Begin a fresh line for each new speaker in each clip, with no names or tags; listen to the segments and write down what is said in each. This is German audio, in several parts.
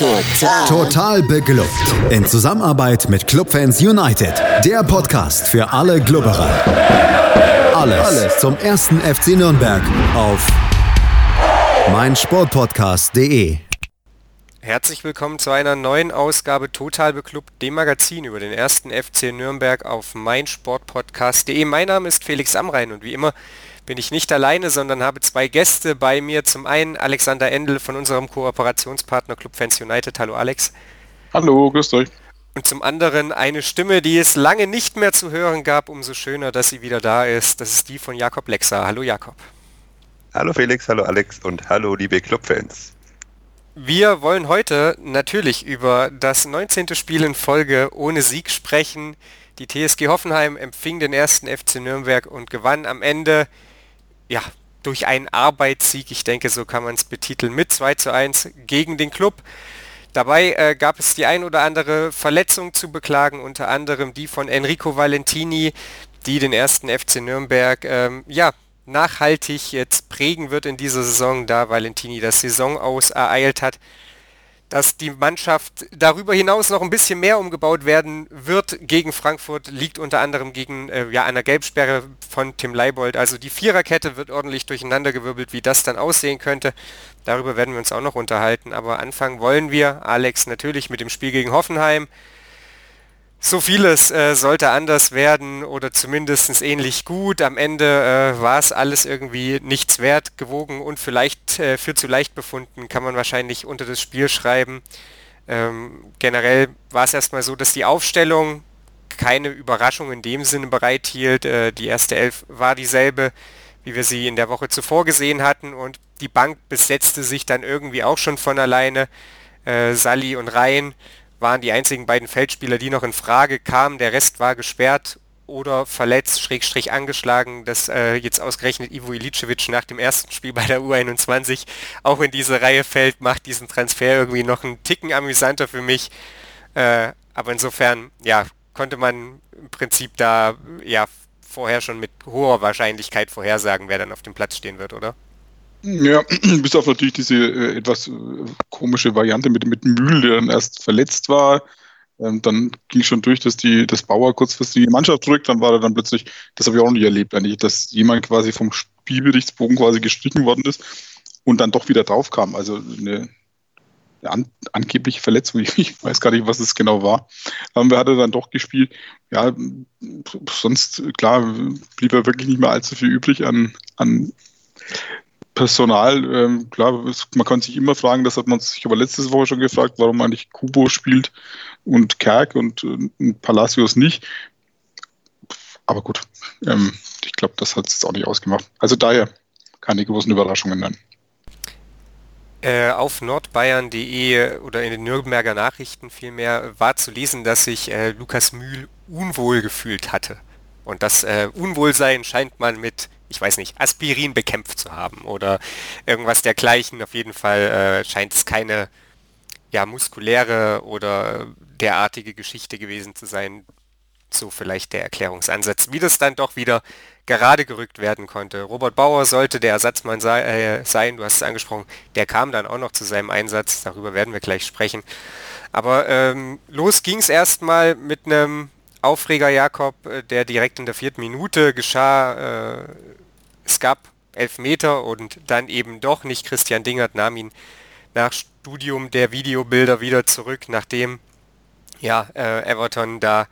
Total. Total beglückt. In Zusammenarbeit mit Clubfans United. Der Podcast für alle Glubberer. Alles, Alles zum ersten FC Nürnberg auf meinsportpodcast.de.
Herzlich willkommen zu einer neuen Ausgabe Total Beklubbt, dem Magazin über den ersten FC Nürnberg auf meinsportpodcast.de. Mein Name ist Felix Amrein und wie immer bin ich nicht alleine, sondern habe zwei Gäste bei mir. Zum einen Alexander Endel von unserem Kooperationspartner Club Fans United. Hallo Alex.
Hallo, grüßt euch.
Und zum anderen eine Stimme, die es lange nicht mehr zu hören gab, umso schöner, dass sie wieder da ist. Das ist die von Jakob Lexa. Hallo Jakob.
Hallo Felix, hallo Alex und hallo liebe Clubfans.
Wir wollen heute natürlich über das 19. Spiel in Folge ohne Sieg sprechen. Die TSG Hoffenheim empfing den ersten FC Nürnberg und gewann am Ende ja, durch einen Arbeitssieg, ich denke, so kann man es betiteln, mit 2 zu 1 gegen den Club. Dabei äh, gab es die ein oder andere Verletzung zu beklagen, unter anderem die von Enrico Valentini, die den ersten FC Nürnberg ähm, ja, nachhaltig jetzt prägen wird in dieser Saison, da Valentini das Saison aus ereilt hat dass die Mannschaft darüber hinaus noch ein bisschen mehr umgebaut werden wird gegen Frankfurt, liegt unter anderem gegen äh, ja, einer Gelbsperre von Tim Leibold. Also die Viererkette wird ordentlich durcheinandergewirbelt, wie das dann aussehen könnte. Darüber werden wir uns auch noch unterhalten. Aber anfangen wollen wir, Alex, natürlich mit dem Spiel gegen Hoffenheim. So vieles äh, sollte anders werden oder zumindest ähnlich gut. Am Ende äh, war es alles irgendwie nichts wert, gewogen und vielleicht äh, für zu leicht befunden, kann man wahrscheinlich unter das Spiel schreiben. Ähm, generell war es erstmal so, dass die Aufstellung keine Überraschung in dem Sinne bereithielt. Äh, die erste Elf war dieselbe, wie wir sie in der Woche zuvor gesehen hatten und die Bank besetzte sich dann irgendwie auch schon von alleine. Äh, Sally und Rhein waren die einzigen beiden Feldspieler, die noch in Frage kamen. Der Rest war gesperrt oder verletzt, schrägstrich angeschlagen, dass äh, jetzt ausgerechnet Ivo Ilicevic nach dem ersten Spiel bei der U21 auch in diese Reihe fällt, macht diesen Transfer irgendwie noch einen Ticken amüsanter für mich. Äh, aber insofern, ja, konnte man im Prinzip da ja vorher schon mit hoher Wahrscheinlichkeit vorhersagen, wer dann auf dem Platz stehen wird, oder?
Ja, bis auf natürlich diese äh, etwas äh, komische Variante mit, mit Mühl, der dann erst verletzt war. Ähm, dann ging schon durch, dass die, das Bauer kurzfristig die Mannschaft drückt, dann war er dann plötzlich, das habe ich auch nicht erlebt, eigentlich, dass jemand quasi vom Spielberichtsbogen quasi gestrichen worden ist und dann doch wieder draufkam. Also eine, eine an, angebliche Verletzung, ich weiß gar nicht, was es genau war. Aber er hatte dann doch gespielt. Ja, sonst, klar, blieb er wirklich nicht mehr allzu viel übrig an, an Personal, ähm, klar, man kann sich immer fragen, das hat man sich aber letzte Woche schon gefragt, warum eigentlich Kubo spielt und Kerk und, äh, Palacios nicht. Aber gut, ähm, ich glaube, das hat es auch nicht ausgemacht. Also daher keine großen Überraschungen nennen.
Äh, auf nordbayern.de oder in den Nürnberger Nachrichten vielmehr war zu lesen, dass sich äh, Lukas Mühl unwohl gefühlt hatte. Und das äh, Unwohlsein scheint man mit ich weiß nicht, Aspirin bekämpft zu haben oder irgendwas dergleichen. Auf jeden Fall äh, scheint es keine ja, muskuläre oder derartige Geschichte gewesen zu sein. So vielleicht der Erklärungsansatz, wie das dann doch wieder gerade gerückt werden konnte. Robert Bauer sollte der Ersatzmann sei, äh, sein, du hast es angesprochen, der kam dann auch noch zu seinem Einsatz, darüber werden wir gleich sprechen. Aber ähm, los ging es erstmal mit einem Aufreger Jakob, äh, der direkt in der vierten Minute geschah. Äh, es gab Elfmeter und dann eben doch nicht. Christian Dingert nahm ihn nach Studium der Videobilder wieder zurück, nachdem ja, äh, Everton da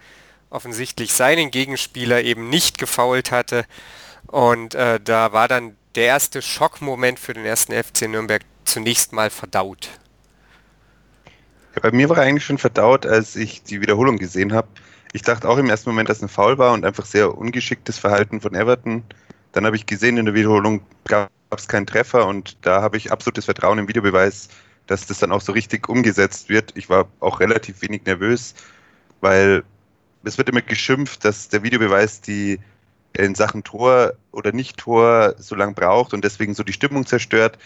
offensichtlich seinen Gegenspieler eben nicht gefault hatte. Und äh, da war dann der erste Schockmoment für den ersten FC Nürnberg zunächst mal verdaut.
Ja, bei mir war er eigentlich schon verdaut, als ich die Wiederholung gesehen habe. Ich dachte auch im ersten Moment, dass es ein Foul war und einfach sehr ungeschicktes Verhalten von Everton. Dann habe ich gesehen, in der Wiederholung gab es keinen Treffer und da habe ich absolutes Vertrauen im Videobeweis, dass das dann auch so richtig umgesetzt wird. Ich war auch relativ wenig nervös, weil es wird immer geschimpft, dass der Videobeweis die in Sachen Tor oder Nicht-Tor so lange braucht und deswegen so die Stimmung zerstört.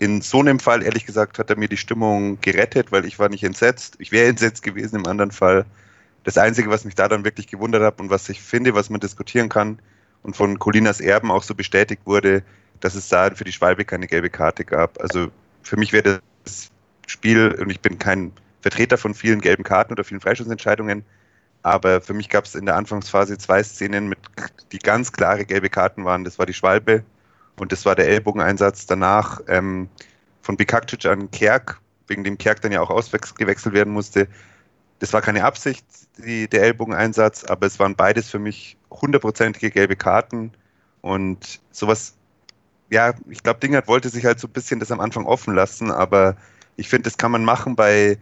In so einem Fall, ehrlich gesagt, hat er mir die Stimmung gerettet, weil ich war nicht entsetzt. Ich wäre entsetzt gewesen im anderen Fall. Das Einzige, was mich da dann wirklich gewundert hat und was ich finde, was man diskutieren kann, und von Colinas Erben auch so bestätigt wurde, dass es da für die Schwalbe keine gelbe Karte gab. Also für mich wäre das Spiel und ich bin kein Vertreter von vielen gelben Karten oder vielen Freischussentscheidungen, aber für mich gab es in der Anfangsphase zwei Szenen, mit, die ganz klare gelbe Karten waren. Das war die Schwalbe und das war der Ellbogeneinsatz danach ähm, von Bikakcic an Kerk, wegen dem Kerk dann ja auch ausgewechselt werden musste. Das war keine Absicht, die, der Ellbogeneinsatz, aber es waren beides für mich hundertprozentige gelbe Karten. Und sowas, ja, ich glaube, Dingert wollte sich halt so ein bisschen das am Anfang offen lassen, aber ich finde, das kann man machen bei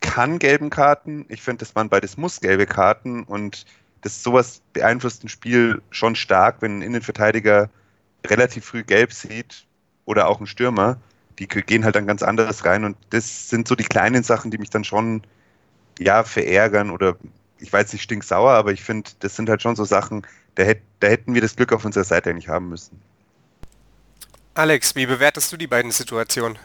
kann gelben Karten. Ich finde, das waren beides muss gelbe Karten und das sowas beeinflusst ein Spiel schon stark, wenn ein Innenverteidiger relativ früh gelb sieht oder auch ein Stürmer. Die gehen halt dann ganz anderes rein und das sind so die kleinen Sachen, die mich dann schon ja, verärgern oder ich weiß nicht stinksauer, aber ich finde, das sind halt schon so Sachen, da, hätt, da hätten wir das Glück auf unserer Seite eigentlich haben müssen.
Alex, wie bewertest du die beiden Situationen?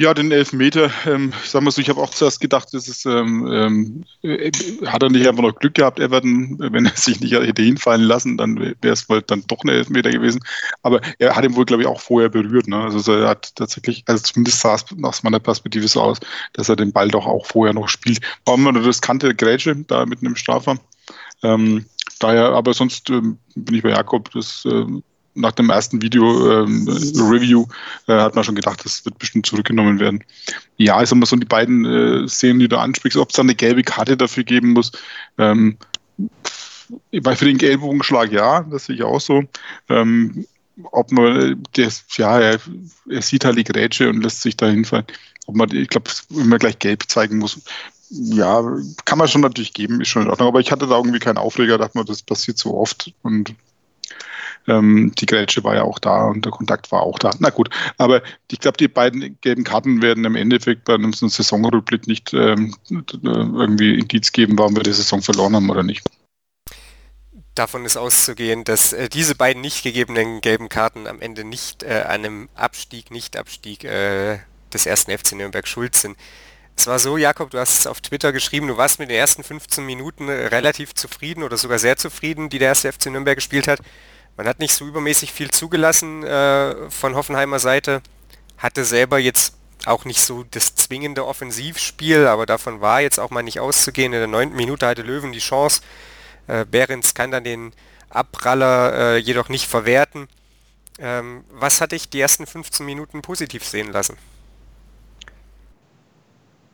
Ja, den Elfmeter, ähm, sagen wir so, ich habe auch zuerst gedacht, das ist, ähm, ähm, äh, hat er nicht einfach noch Glück gehabt, Everton, wenn er sich nicht hätte hinfallen lassen, dann wäre es wohl dann doch ein Elfmeter gewesen. Aber er hat ihn wohl, glaube ich, auch vorher berührt. Ne? Also er hat tatsächlich, also zumindest sah es aus meiner Perspektive so aus, dass er den Ball doch auch vorher noch spielt. Warum man das kannte Grätsche da mitten im Strafraum. Ähm, daher, aber sonst ähm, bin ich bei Jakob, das ähm, nach dem ersten Video-Review ähm, äh, hat man schon gedacht, das wird bestimmt zurückgenommen werden. Ja, also mal so die beiden äh, Szenen, die du ansprichst, ob es da eine gelbe Karte dafür geben muss. Ähm, weil für den Ellbogenschlag ja, das sehe ich auch so. Ähm, ob man, das, ja, er, er, sieht halt die Grätsche und lässt sich da hinfallen. Ob man, ich glaube, wenn man gleich gelb zeigen muss, ja, kann man schon natürlich geben, ist schon in Ordnung. Aber ich hatte da irgendwie keinen Aufreger, dachte mir, das passiert so oft und ähm, die Grätsche war ja auch da und der Kontakt war auch da. Na gut, aber ich glaube, die beiden gelben Karten werden im Endeffekt bei einem Saisonrückblick nicht ähm, irgendwie Indiz geben, warum wir die Saison verloren haben oder nicht.
Davon ist auszugehen, dass äh, diese beiden nicht gegebenen gelben Karten am Ende nicht äh, einem Abstieg, Nicht-Abstieg äh, des ersten FC Nürnberg schuld sind. Es war so, Jakob, du hast es auf Twitter geschrieben, du warst mit den ersten 15 Minuten relativ zufrieden oder sogar sehr zufrieden, die der erste FC Nürnberg gespielt hat. Man hat nicht so übermäßig viel zugelassen äh, von Hoffenheimer Seite, hatte selber jetzt auch nicht so das zwingende Offensivspiel, aber davon war jetzt auch mal nicht auszugehen. In der neunten Minute hatte Löwen die Chance. Äh, Behrens kann dann den Abpraller äh, jedoch nicht verwerten. Ähm, was hat dich die ersten 15 Minuten positiv sehen lassen?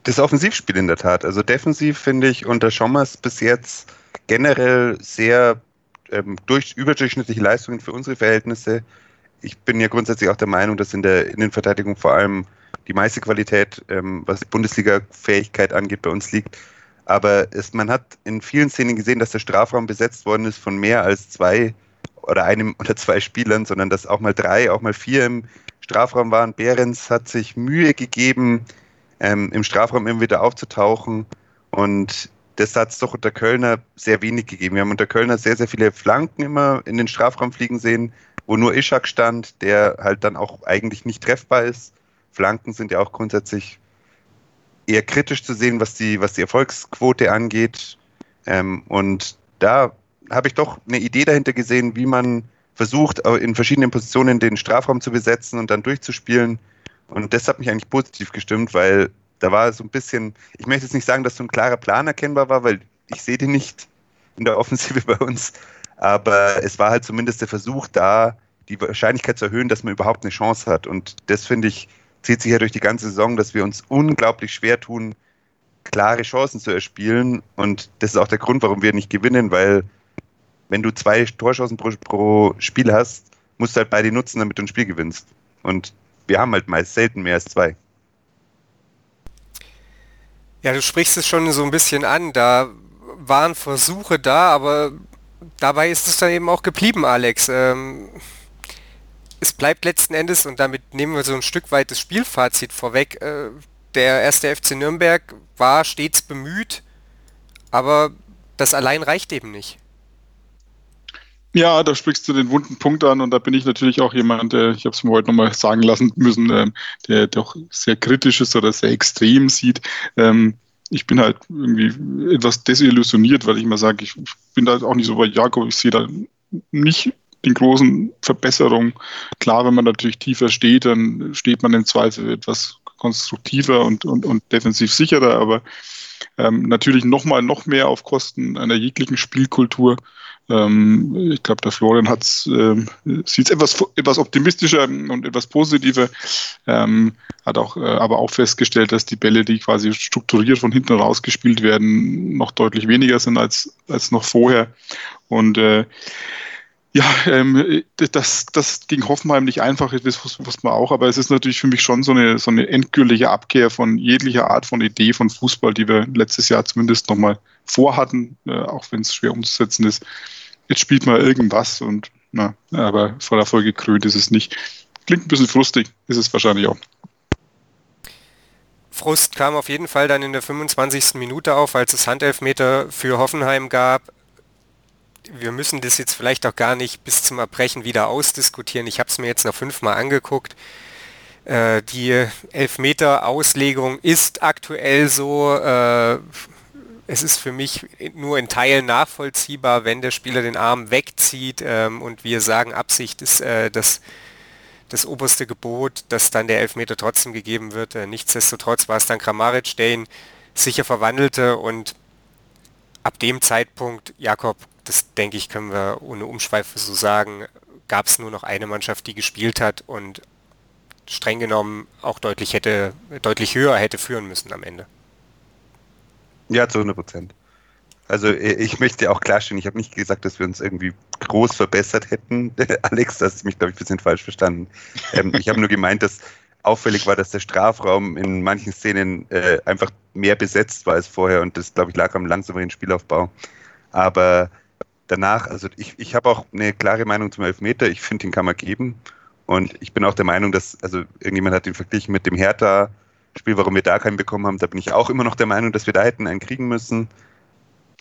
Das Offensivspiel in der Tat. Also defensiv finde ich unter Schommers bis jetzt generell sehr ähm, durch, überdurchschnittliche Leistungen für unsere Verhältnisse. Ich bin ja grundsätzlich auch der Meinung, dass in der Innenverteidigung vor allem die meiste Qualität, ähm, was Bundesliga-Fähigkeit angeht, bei uns liegt. Aber es, man hat in vielen Szenen gesehen, dass der Strafraum besetzt worden ist von mehr als zwei oder einem oder zwei Spielern, sondern dass auch mal drei, auch mal vier im Strafraum waren. Behrens hat sich Mühe gegeben, ähm, im Strafraum immer wieder aufzutauchen. Und das hat es doch unter Kölner sehr wenig gegeben. Wir haben unter Kölner sehr, sehr viele Flanken immer in den Strafraum fliegen sehen, wo nur Ishak stand, der halt dann auch eigentlich nicht treffbar ist. Flanken sind ja auch grundsätzlich eher kritisch zu sehen, was die, was die Erfolgsquote angeht. Ähm, und da habe ich doch eine Idee dahinter gesehen, wie man versucht, in verschiedenen Positionen den Strafraum zu besetzen und dann durchzuspielen. Und das hat mich eigentlich positiv gestimmt, weil da war so ein bisschen, ich möchte jetzt nicht sagen, dass so ein klarer Plan erkennbar war, weil ich sehe den nicht in der Offensive bei uns, aber es war halt zumindest der Versuch da, die Wahrscheinlichkeit zu erhöhen, dass man überhaupt eine Chance hat. Und das finde ich, zieht sich ja durch die ganze Saison, dass wir uns unglaublich schwer tun, klare Chancen zu erspielen. Und das ist auch der Grund, warum wir nicht gewinnen, weil wenn du zwei Torchancen pro, pro Spiel hast, musst du halt beide nutzen, damit du ein Spiel gewinnst. Und wir haben halt meist selten mehr als zwei.
Ja, du sprichst es schon so ein bisschen an. Da waren Versuche da, aber dabei ist es dann eben auch geblieben, Alex. Ähm, es bleibt letzten Endes, und damit nehmen wir so ein Stück weit das Spielfazit vorweg, äh, der erste FC Nürnberg war stets bemüht, aber das allein reicht eben nicht.
Ja, da sprichst du den wunden Punkt an und da bin ich natürlich auch jemand, der, ich habe es mir heute nochmal sagen lassen müssen, ähm, der doch sehr kritisch ist oder sehr extrem sieht. Ähm, ich bin halt irgendwie etwas desillusioniert, weil ich immer sage, ich bin da auch nicht so bei Jakob, ich sehe da nicht den großen Verbesserungen. Klar, wenn man natürlich tiefer steht, dann steht man im Zweifel etwas konstruktiver und, und, und defensiv sicherer, aber ähm, natürlich nochmal noch mehr auf Kosten einer jeglichen Spielkultur. Ähm, ich glaube, der Florian hat's, äh, sieht es etwas, etwas optimistischer und etwas positiver, ähm, hat auch, äh, aber auch festgestellt, dass die Bälle, die quasi strukturiert von hinten raus gespielt werden, noch deutlich weniger sind als, als noch vorher. Und äh, ja, ähm, das, das gegen Hoffenheim nicht einfach das wusste man auch, aber es ist natürlich für mich schon so eine, so eine endgültige Abkehr von jeglicher Art von Idee von Fußball, die wir letztes Jahr zumindest nochmal vorhatten, äh, auch wenn es schwer umzusetzen ist. Jetzt spielt man irgendwas und na, aber vor der Folge krönt ist es nicht. Klingt ein bisschen frustig, ist es wahrscheinlich auch.
Frust kam auf jeden Fall dann in der 25. Minute auf, als es Handelfmeter für Hoffenheim gab wir müssen das jetzt vielleicht auch gar nicht bis zum Erbrechen wieder ausdiskutieren. Ich habe es mir jetzt noch fünfmal angeguckt. Äh, die Elfmeter-Auslegung ist aktuell so. Äh, es ist für mich nur in Teilen nachvollziehbar, wenn der Spieler den Arm wegzieht ähm, und wir sagen, Absicht ist äh, das, das oberste Gebot, dass dann der Elfmeter trotzdem gegeben wird. Äh, nichtsdestotrotz war es dann Kramaric, der ihn sicher verwandelte und ab dem Zeitpunkt, Jakob, das denke ich, können wir ohne Umschweife so sagen, gab es nur noch eine Mannschaft, die gespielt hat und streng genommen auch deutlich hätte, deutlich höher hätte führen müssen am Ende.
Ja, zu 100 Prozent. Also ich möchte auch klarstellen, ich habe nicht gesagt, dass wir uns irgendwie groß verbessert hätten. Alex, das hast mich, glaube ich, ein bisschen falsch verstanden. Ähm, ich habe nur gemeint, dass auffällig war, dass der Strafraum in manchen Szenen äh, einfach mehr besetzt war als vorher und das, glaube ich, lag am langsameren Spielaufbau. Aber danach, also ich, ich habe auch eine klare Meinung zum Elfmeter. Ich finde, den kann man geben. Und ich bin auch der Meinung, dass, also irgendjemand hat ihn verglichen mit dem Hertha-Spiel, warum wir da keinen bekommen haben. Da bin ich auch immer noch der Meinung, dass wir da hätten einen kriegen müssen.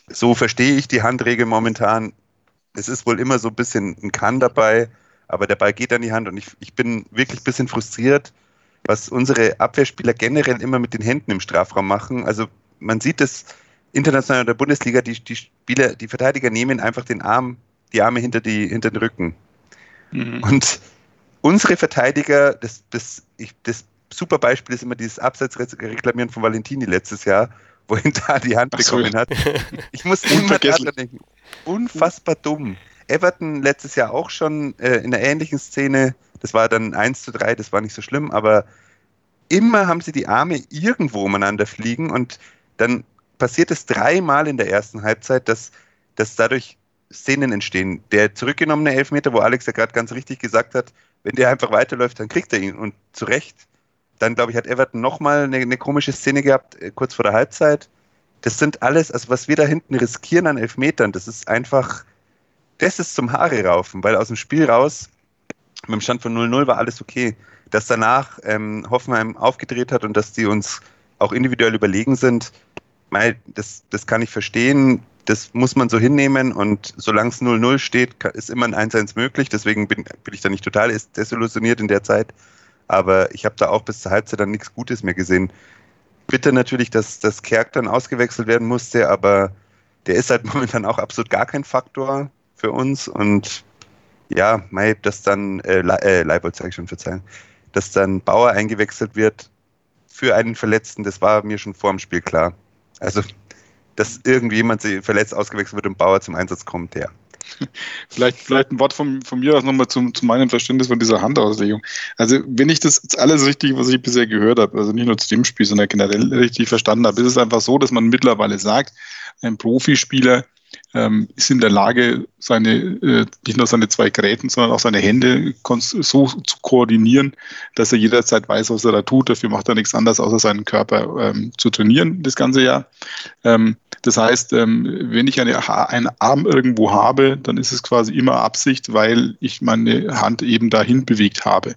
So verstehe ich die Handregel momentan. Es ist wohl immer so ein bisschen ein Kann dabei, aber der Ball geht an die Hand und ich, ich bin wirklich ein bisschen frustriert, was unsere Abwehrspieler generell immer mit den Händen im Strafraum machen. Also man sieht es, international in der Bundesliga, die, die Spieler, die Verteidiger nehmen einfach den Arm, die Arme hinter, die, hinter den Rücken. Mhm. Und unsere Verteidiger, das, das, ich, das super Beispiel ist immer dieses Abseitsreklamieren von Valentini letztes Jahr, wohin da die Hand so. bekommen hat. Ich muss immer daran denken. Unfassbar dumm. Everton letztes Jahr auch schon äh, in einer ähnlichen Szene, das war dann 1 zu 3, das war nicht so schlimm, aber immer haben sie die Arme irgendwo umeinander fliegen und dann passiert es dreimal in der ersten Halbzeit, dass, dass dadurch Szenen entstehen. Der zurückgenommene Elfmeter, wo Alex ja gerade ganz richtig gesagt hat, wenn der einfach weiterläuft, dann kriegt er ihn und zu Recht. Dann, glaube ich, hat Everton nochmal eine, eine komische Szene gehabt, äh, kurz vor der Halbzeit. Das sind alles, also was wir da hinten riskieren an Elfmetern, das ist einfach, das ist zum Haare raufen, weil aus dem Spiel raus, mit dem Stand von 0-0 war alles okay. Dass danach ähm, Hoffenheim aufgedreht hat und dass die uns auch individuell überlegen sind, das, das kann ich verstehen. Das muss man so hinnehmen und solange es 0-0 steht, ist immer ein 1-1 möglich. Deswegen bin, bin ich da nicht total desillusioniert in der Zeit. Aber ich habe da auch bis zur Halbzeit dann nichts Gutes mehr gesehen. Bitte natürlich, dass das Kerk dann ausgewechselt werden musste, aber der ist halt momentan auch absolut gar kein Faktor für uns. Und ja, Mai, dass dann, äh, äh Leibold sage ich schon, verzeihen, dass dann Bauer eingewechselt wird für einen Verletzten, das war mir schon vor dem Spiel klar. Also, dass irgendjemand verletzt ausgewechselt wird und Bauer zum Einsatz kommt, ja.
Vielleicht, vielleicht ein Wort von, von mir aus nochmal zum, zu meinem Verständnis von dieser Handauslegung. Also, wenn ich das alles richtig, was ich bisher gehört habe, also nicht nur zu dem Spiel, sondern generell richtig verstanden habe, ist es einfach so, dass man mittlerweile sagt, ein Profispieler ähm, ist in der Lage, seine, äh, nicht nur seine zwei Geräten, sondern auch seine Hände so zu koordinieren, dass er jederzeit weiß, was er da tut. Dafür macht er nichts anderes, außer seinen Körper ähm, zu trainieren das ganze Jahr. Ähm, das heißt, ähm, wenn ich eine, einen Arm irgendwo habe, dann ist es quasi immer Absicht, weil ich meine Hand eben dahin bewegt habe.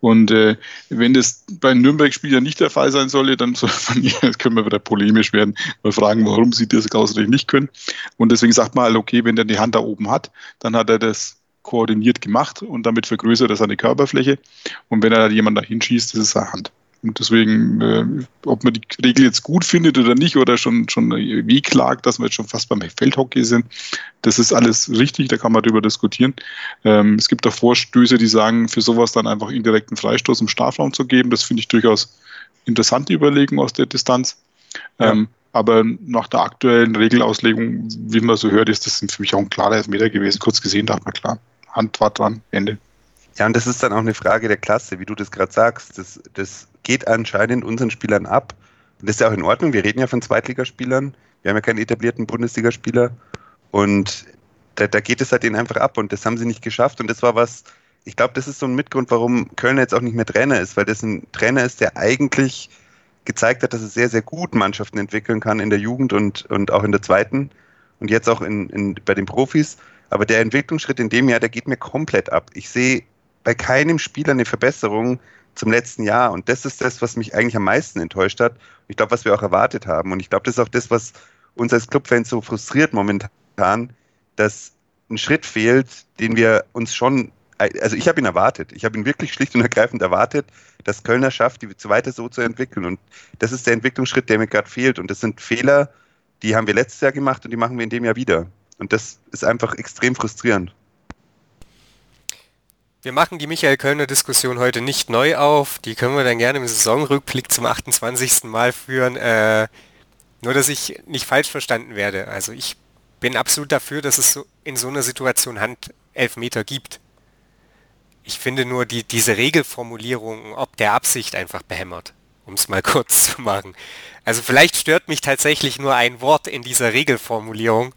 Und äh, wenn das bei Nürnberg-Spiel ja nicht der Fall sein solle, dann können wir wieder polemisch werden, mal fragen, warum sie das ausreichend nicht können. Und deswegen sagt man halt, okay, wenn der die Hand da oben hat, dann hat er das koordiniert gemacht und damit vergrößert er seine Körperfläche. Und wenn er jemand da hinschießt, das ist seine Hand. Und deswegen, äh, ob man die Regel jetzt gut findet oder nicht oder schon, schon wie klagt, dass wir jetzt schon fast beim Feldhockey sind, das ist alles richtig, da kann man darüber diskutieren. Ähm, es gibt auch Vorstöße, die sagen, für sowas dann einfach indirekten Freistoß im Strafraum zu geben. Das finde ich durchaus interessante Überlegung aus der Distanz. Ja. Ähm, aber nach der aktuellen Regelauslegung, wie man so hört, ist das für mich auch ein klarer Elfmeter gewesen. Kurz gesehen dachte man, klar, Hand war dran, Ende.
Ja, und das ist dann auch eine Frage der Klasse, wie du das gerade sagst. Das, das geht anscheinend unseren Spielern ab. Und das ist ja auch in Ordnung. Wir reden ja von Zweitligaspielern. Wir haben ja keinen etablierten Bundesligaspieler. Und da, da geht es halt denen einfach ab. Und das haben sie nicht geschafft. Und das war was, ich glaube, das ist so ein Mitgrund, warum Köln jetzt auch nicht mehr Trainer ist, weil das ein Trainer ist, der eigentlich gezeigt hat, dass er sehr, sehr gut Mannschaften entwickeln kann in der Jugend und, und auch in der zweiten und jetzt auch in, in, bei den Profis. Aber der Entwicklungsschritt in dem Jahr, der geht mir komplett ab. Ich sehe bei keinem Spieler eine Verbesserung zum letzten Jahr. Und das ist das, was mich eigentlich am meisten enttäuscht hat. Ich glaube, was wir auch erwartet haben. Und ich glaube, das ist auch das, was uns als Clubfans so frustriert momentan, dass ein Schritt fehlt, den wir uns schon, also ich habe ihn erwartet. Ich habe ihn wirklich schlicht und ergreifend erwartet, dass Kölner schafft, die weiter so zu entwickeln. Und das ist der Entwicklungsschritt, der mir gerade fehlt. Und das sind Fehler, die haben wir letztes Jahr gemacht und die machen wir in dem Jahr wieder. Und das ist einfach extrem frustrierend.
Wir machen die Michael Kölner Diskussion heute nicht neu auf. Die können wir dann gerne im Saisonrückblick zum 28. Mal führen. Äh, nur, dass ich nicht falsch verstanden werde. Also ich bin absolut dafür, dass es so in so einer Situation Handelfmeter gibt. Ich finde nur die, diese Regelformulierung ob der Absicht einfach behämmert, um es mal kurz zu machen. Also vielleicht stört mich tatsächlich nur ein Wort in dieser Regelformulierung.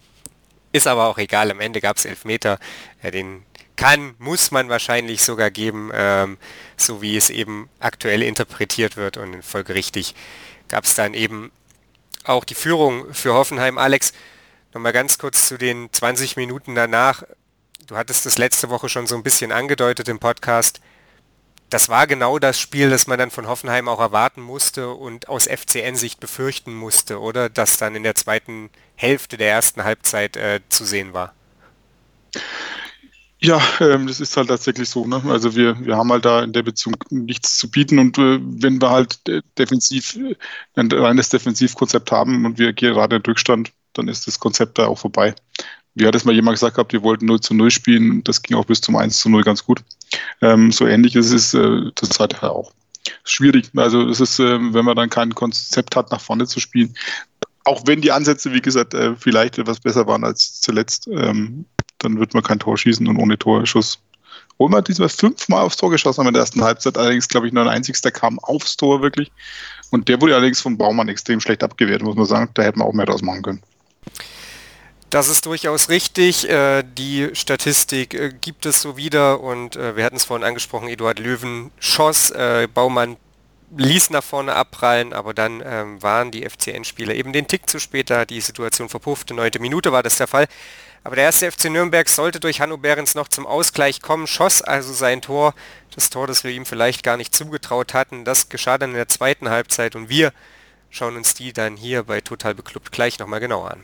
Ist aber auch egal, am Ende gab es Elfmeter. Ja, den kann, muss man wahrscheinlich sogar geben, ähm, so wie es eben aktuell interpretiert wird und in Folge richtig gab es dann eben auch die Führung für Hoffenheim. Alex, nochmal ganz kurz zu den 20 Minuten danach. Du hattest das letzte Woche schon so ein bisschen angedeutet im Podcast. Das war genau das Spiel, das man dann von Hoffenheim auch erwarten musste und aus FCN-Sicht befürchten musste, oder? Das dann in der zweiten Hälfte der ersten Halbzeit äh, zu sehen war.
Ja, ähm, das ist halt tatsächlich so. Ne? Also wir, wir haben halt da in der Beziehung nichts zu bieten und äh, wenn wir halt defensiv ein reines Defensivkonzept haben und wir gerade in Rückstand, dann ist das Konzept da auch vorbei. Wie hat es mal jemand gesagt gehabt, wir wollten 0 zu 0 spielen, das ging auch bis zum 1 zu 0 ganz gut. Ähm, so ähnlich ist es äh, das Zeit auch. Schwierig. Also es ist, äh, wenn man dann kein Konzept hat, nach vorne zu spielen, auch wenn die Ansätze, wie gesagt, äh, vielleicht etwas besser waren als zuletzt, ähm, dann wird man kein Tor schießen und ohne Torschuss. Obwohl man diesmal fünfmal aufs Tor geschossen haben in der ersten Halbzeit, allerdings glaube ich nur ein einzigster kam aufs Tor wirklich. Und der wurde allerdings vom Baumann extrem schlecht abgewehrt, muss man sagen. Da hätte man auch mehr draus machen können.
Das ist durchaus richtig. Äh, die Statistik äh, gibt es so wieder und äh, wir hatten es vorhin angesprochen, Eduard Löwen schoss, Baumann ließ nach vorne abprallen, aber dann ähm, waren die FCN-Spieler eben den Tick zu spät da, die Situation verpuffte. Neunte Minute war das der Fall. Aber der erste FC Nürnberg sollte durch Hanno Behrens noch zum Ausgleich kommen, schoss also sein Tor, das Tor, das wir ihm vielleicht gar nicht zugetraut hatten. Das geschah dann in der zweiten Halbzeit und wir schauen uns die dann hier bei Total Beklubbt gleich nochmal genauer an.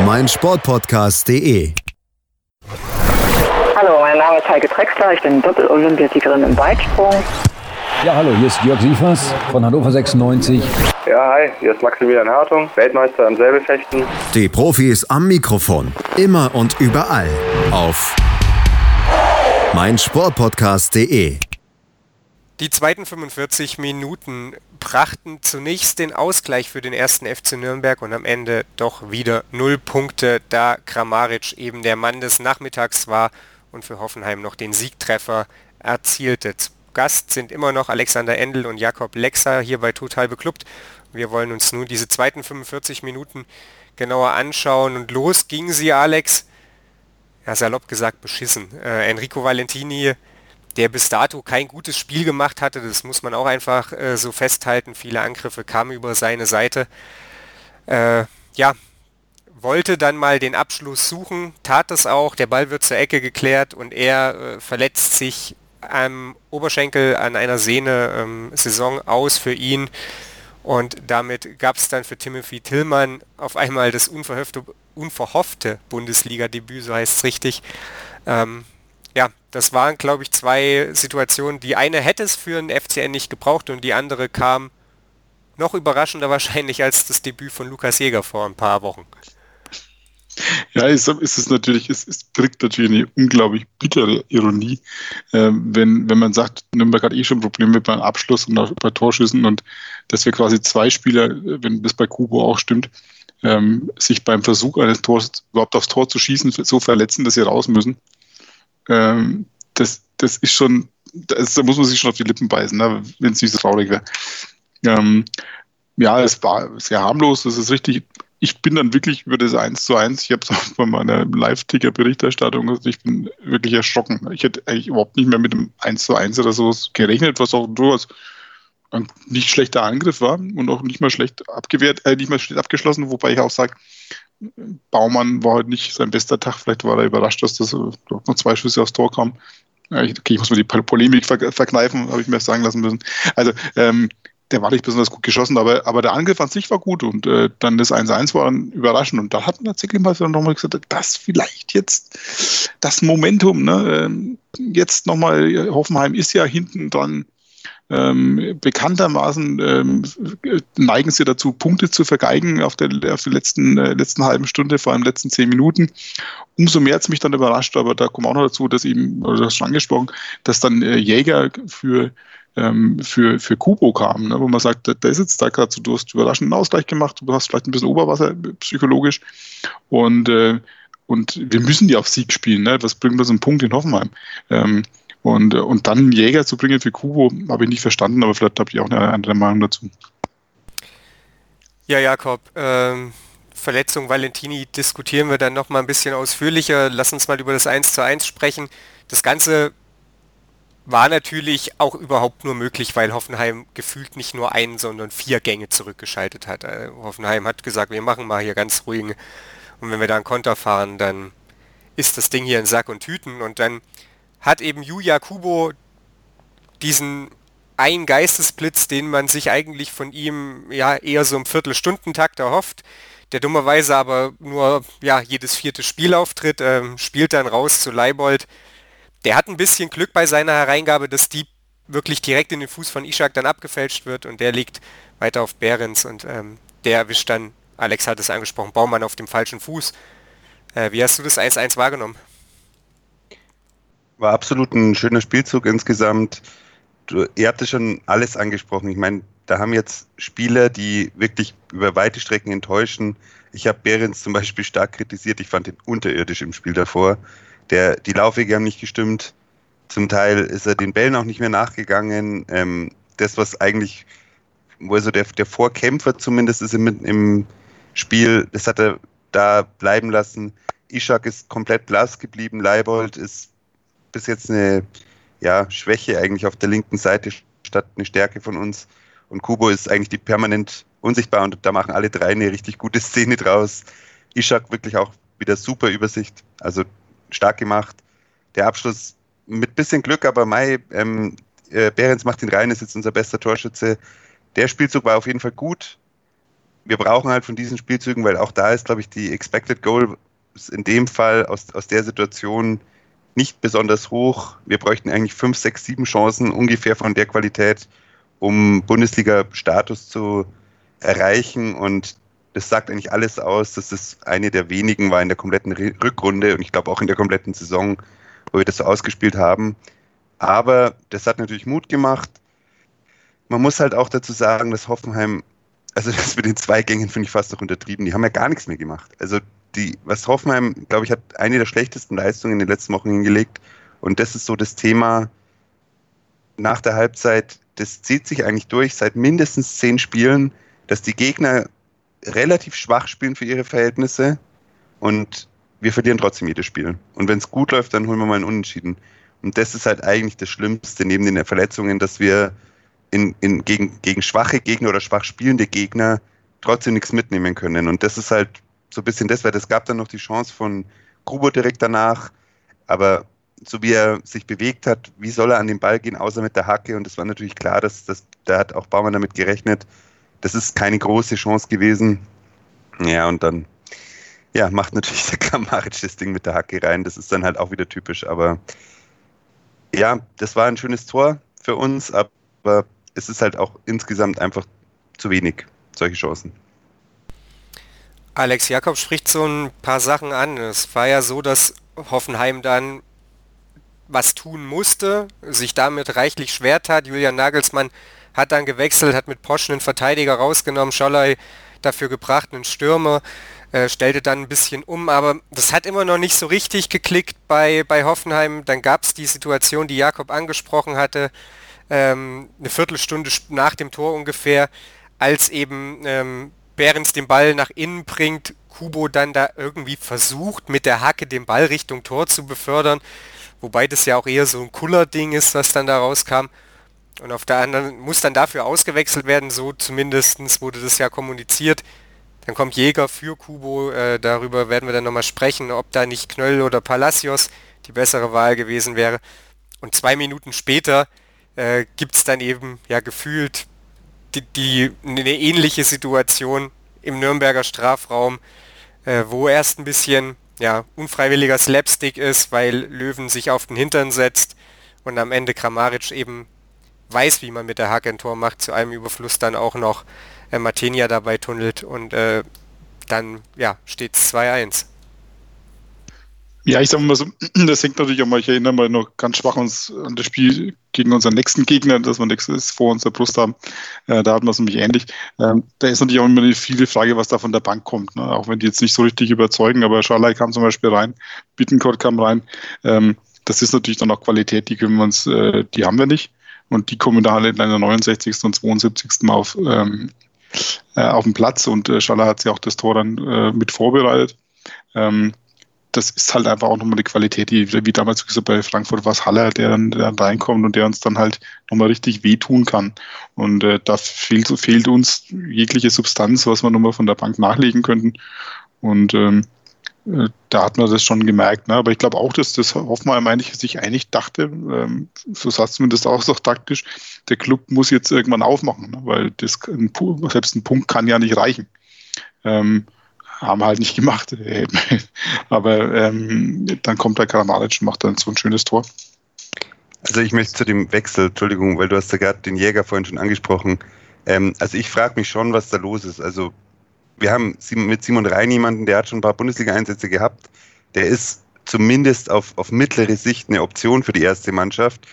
meinsportpodcast.de.
Hallo, mein Name ist Heike Drexler, ich bin Doppel-Olympiasiegerin im Weitsprung.
Ja, hallo, hier ist Jörg Siefers von Hannover 96.
Ja, hi, hier ist Maximilian Hartung, Weltmeister im Säbelfechten.
Die Profis am Mikrofon, immer und überall auf meinsportpodcast.de.
Die zweiten 45 Minuten brachten zunächst den Ausgleich für den ersten FC Nürnberg und am Ende doch wieder null Punkte, da Kramaric eben der Mann des Nachmittags war und für Hoffenheim noch den Siegtreffer erzielte. Zu Gast sind immer noch Alexander Endel und Jakob Lexer hier bei Total Beklubbt. Wir wollen uns nun diese zweiten 45 Minuten genauer anschauen und los ging sie, Alex. Ja, salopp gesagt beschissen. Äh, Enrico Valentini der bis dato kein gutes Spiel gemacht hatte. Das muss man auch einfach äh, so festhalten. Viele Angriffe kamen über seine Seite. Äh, ja, wollte dann mal den Abschluss suchen, tat es auch. Der Ball wird zur Ecke geklärt und er äh, verletzt sich am Oberschenkel an einer Sehne ähm, Saison aus für ihn. Und damit gab es dann für Timothy Tillmann auf einmal das unverhoffte, unverhoffte Bundesliga-Debüt, so heißt es richtig. Ähm, ja, das waren, glaube ich, zwei Situationen. Die eine hätte es für einen FCN nicht gebraucht und die andere kam noch überraschender wahrscheinlich als das Debüt von Lukas Jäger vor ein paar Wochen.
Ja, ist, ist es natürlich, es, es kriegt natürlich eine unglaublich bittere Ironie, äh, wenn, wenn man sagt, Nürnberg hat eh schon Probleme beim Abschluss und auch bei Torschüssen und dass wir quasi zwei Spieler, wenn das bei Kubo auch stimmt, ähm, sich beim Versuch eines Tors überhaupt aufs Tor zu schießen so verletzen, dass sie raus müssen. Ähm, das, das ist schon, das, da muss man sich schon auf die Lippen beißen, ne, wenn es nicht so traurig wäre. Ähm, ja, es war sehr harmlos, das ist richtig ich bin dann wirklich über das 1 zu 1, ich habe es auch bei meiner Live-Ticker-Berichterstattung gesagt, ich bin wirklich erschrocken. Ich hätte eigentlich überhaupt nicht mehr mit dem 1 zu 1 oder so gerechnet, was auch durchaus ein nicht schlechter Angriff war und auch nicht mal schlecht abgewehrt, äh, nicht mal schlecht abgeschlossen, wobei ich auch sage, Baumann war heute nicht sein bester Tag, vielleicht war er überrascht, dass das noch zwei Schüsse aufs Tor kamen. Okay, ich muss mir die Polemik verkneifen, habe ich mir sagen lassen müssen. Also ähm, der war nicht besonders gut geschossen, aber, aber der Angriff an sich war gut und äh, dann das 1-1 war dann überraschend und da hat man tatsächlich mal nochmal gesagt, das vielleicht jetzt das Momentum, ne? Ähm, jetzt nochmal, Hoffenheim ist ja hinten dran ähm, bekanntermaßen ähm, neigen sie dazu, Punkte zu vergeigen auf der, auf der letzten, äh, letzten halben Stunde, vor allem letzten zehn Minuten. Umso mehr hat es mich dann überrascht, aber da kommt auch noch dazu, dass eben, oder du hast schon angesprochen, dass dann äh, Jäger für ähm, für, für Kubo kam, ne, wo man sagt, der, ist jetzt da gerade so, du hast überraschenden Ausgleich gemacht, du hast vielleicht ein bisschen Oberwasser psychologisch und, äh, und wir müssen ja auf Sieg spielen. Ne? Was bringt uns einen Punkt in Hoffenheim? Ähm, und, und dann einen Jäger zu bringen für Kubo, habe ich nicht verstanden, aber vielleicht habt ihr auch eine andere Meinung dazu.
Ja, Jakob, ähm, Verletzung Valentini diskutieren wir dann nochmal ein bisschen ausführlicher. Lass uns mal über das 1 zu 1 sprechen. Das Ganze war natürlich auch überhaupt nur möglich, weil Hoffenheim gefühlt nicht nur einen, sondern vier Gänge zurückgeschaltet hat. Äh, Hoffenheim hat gesagt, wir machen mal hier ganz ruhig und wenn wir da einen Konter fahren, dann ist das Ding hier in Sack und Tüten und dann hat eben Yuya Kubo diesen einen Geistesblitz, den man sich eigentlich von ihm ja eher so im Viertelstundentakt erhofft, der dummerweise aber nur ja jedes vierte Spiel auftritt, ähm, spielt dann raus zu Leibold, der hat ein bisschen Glück bei seiner Hereingabe, dass die wirklich direkt in den Fuß von Ishak dann abgefälscht wird und der liegt weiter auf Behrens und ähm, der erwischt dann, Alex hat es angesprochen, Baumann auf dem falschen Fuß. Äh, wie hast du das 1-1 wahrgenommen?
War absolut ein schöner Spielzug insgesamt. Du, ihr habt es schon alles angesprochen. Ich meine, da haben jetzt Spieler, die wirklich über weite Strecken enttäuschen. Ich habe Behrens zum Beispiel stark kritisiert. Ich fand ihn unterirdisch im Spiel davor. Der, die Laufwege haben nicht gestimmt. Zum Teil ist er den Bällen auch nicht mehr nachgegangen. Ähm, das, was eigentlich, wo also der, der Vorkämpfer zumindest ist im, im Spiel, das hat er da bleiben lassen. Ishak ist komplett blass geblieben. Leibold ist bis jetzt eine ja, Schwäche eigentlich auf der linken Seite statt eine Stärke von uns. Und Kubo ist eigentlich die permanent unsichtbar und da machen alle drei eine richtig gute Szene draus. Ishak wirklich auch wieder super Übersicht. Also stark gemacht. Der Abschluss mit bisschen Glück, aber Mai, ähm, äh, Behrens macht ihn rein, ist jetzt unser bester Torschütze. Der Spielzug war auf jeden Fall gut. Wir brauchen halt von diesen Spielzügen, weil auch da ist, glaube ich, die Expected Goal in dem Fall aus, aus der Situation nicht besonders hoch. Wir bräuchten eigentlich fünf, sechs, sieben Chancen ungefähr von der Qualität, um Bundesliga-Status zu erreichen. Und das sagt eigentlich alles aus, dass es eine der wenigen war in der kompletten Rückrunde und ich glaube auch in der kompletten Saison, wo wir das so ausgespielt haben. Aber das hat natürlich Mut gemacht. Man muss halt auch dazu sagen, dass Hoffenheim, also das mit den zwei Gängen finde ich fast noch untertrieben, die haben ja gar nichts mehr gemacht. Also die, was Hoffenheim, glaube ich, hat eine der schlechtesten Leistungen in den letzten Wochen hingelegt. Und das ist so das Thema nach der Halbzeit, das zieht sich eigentlich durch seit mindestens zehn Spielen, dass die Gegner relativ schwach spielen für ihre Verhältnisse und wir verlieren trotzdem jedes Spiel. Und wenn es gut läuft, dann holen wir mal einen Unentschieden. Und das ist halt eigentlich das Schlimmste neben den Verletzungen, dass wir in, in, gegen, gegen schwache Gegner oder schwach spielende Gegner trotzdem nichts mitnehmen können. Und das ist halt so ein bisschen das, weil es gab dann noch die Chance von Grubo direkt danach, aber so wie er sich bewegt hat, wie soll er an den Ball gehen, außer mit der Hacke? Und es war natürlich klar, dass, dass da hat auch Baumann damit gerechnet. Das ist keine große Chance gewesen. Ja, und dann ja, macht natürlich der Kramaric das Ding mit der Hacke rein. Das ist dann halt auch wieder typisch. Aber ja, das war ein schönes Tor für uns, aber es ist halt auch insgesamt einfach zu wenig, solche Chancen.
Alex Jakob spricht so ein paar Sachen an. Es war ja so, dass Hoffenheim dann was tun musste, sich damit reichlich schwer tat. Julian Nagelsmann hat dann gewechselt, hat mit Posch einen Verteidiger rausgenommen, Scholley dafür gebracht, einen Stürmer, äh, stellte dann ein bisschen um, aber das hat immer noch nicht so richtig geklickt bei, bei Hoffenheim. Dann gab es die Situation, die Jakob angesprochen hatte, ähm, eine Viertelstunde nach dem Tor ungefähr, als eben ähm, Behrens den Ball nach innen bringt, Kubo dann da irgendwie versucht, mit der Hacke den Ball Richtung Tor zu befördern, wobei das ja auch eher so ein cooler Ding ist, was dann da rauskam. Und auf der anderen muss dann dafür ausgewechselt werden, so zumindest wurde das ja kommuniziert. Dann kommt Jäger für Kubo, äh, darüber werden wir dann nochmal sprechen, ob da nicht Knöll oder Palacios die bessere Wahl gewesen wäre. Und zwei Minuten später äh, gibt es dann eben ja gefühlt die, die, eine ähnliche Situation im Nürnberger Strafraum, äh, wo erst ein bisschen ja, unfreiwilliger Slapstick ist, weil Löwen sich auf den Hintern setzt und am Ende Kramaric eben weiß, wie man mit der Hacke ein Tor macht, zu einem Überfluss dann auch noch äh, Martenia dabei tunnelt und äh, dann ja, steht es 2-1.
Ja, ich sag mal so, das hängt natürlich auch mal, ich erinnere mal noch ganz schwach uns an das Spiel gegen unseren nächsten Gegner, das wir nächstes vor unserer Brust haben. Äh, da hatten wir es nämlich ähnlich. Ähm, da ist natürlich auch immer eine viele Frage, was da von der Bank kommt. Ne? Auch wenn die jetzt nicht so richtig überzeugen, aber Schalai kam zum Beispiel rein, Bittenkort kam rein. Ähm, das ist natürlich dann auch Qualität, die können wir uns, äh, die haben wir nicht. Und die kommen da alle in einer 69. und 72. Mal auf, ähm, äh, auf den Platz und äh, Schalai hat sich auch das Tor dann äh, mit vorbereitet. Ähm, das ist halt einfach auch nochmal die Qualität, die, wie damals gesagt, bei Frankfurt war es Haller, der dann, der dann reinkommt und der uns dann halt nochmal richtig wehtun kann. Und äh, da fehlt, fehlt uns jegliche Substanz, was wir nochmal von der Bank nachlegen könnten. Und ähm, äh, da hat man das schon gemerkt. Ne? Aber ich glaube auch, dass das Hoffenheim eigentlich sich einig dachte, ähm, so sagt zumindest auch so taktisch, der Club muss jetzt irgendwann aufmachen, ne? weil das, ein, selbst ein Punkt kann ja nicht reichen. Ähm, haben halt nicht gemacht. Aber ähm, dann kommt der Karamaric und macht dann so ein schönes Tor.
Also ich möchte zu dem Wechsel, Entschuldigung, weil du hast ja gerade den Jäger vorhin schon angesprochen. Ähm, also ich frage mich schon, was da los ist. Also wir haben mit Simon Rhein jemanden, der hat schon ein paar Bundesliga-Einsätze gehabt. Der ist zumindest auf, auf mittlere Sicht eine Option für die erste Mannschaft.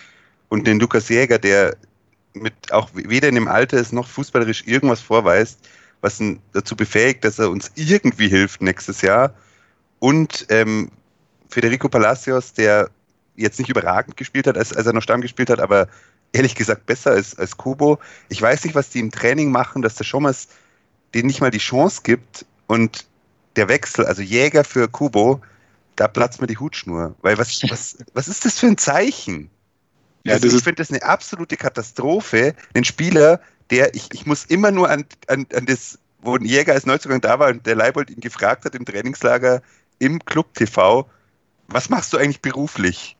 Und den Lukas Jäger, der mit auch weder in dem Alter ist noch fußballerisch irgendwas vorweist, was ihn dazu befähigt, dass er uns irgendwie hilft nächstes Jahr. Und ähm, Federico Palacios, der jetzt nicht überragend gespielt hat, als, als er noch Stamm gespielt hat, aber ehrlich gesagt besser als, als Kubo. Ich weiß nicht, was die im Training machen, dass der Schommers denen nicht mal die Chance gibt und der Wechsel, also Jäger für Kubo, da platzt mir die Hutschnur. Weil was, was, was ist das für ein Zeichen? Ja, also ich finde das eine absolute Katastrophe, den Spieler, der, ich, ich muss immer nur an, an, an das, wo ein Jäger als Neuzugang da war und der Leibold ihn gefragt hat im Trainingslager im Club TV, was machst du eigentlich beruflich?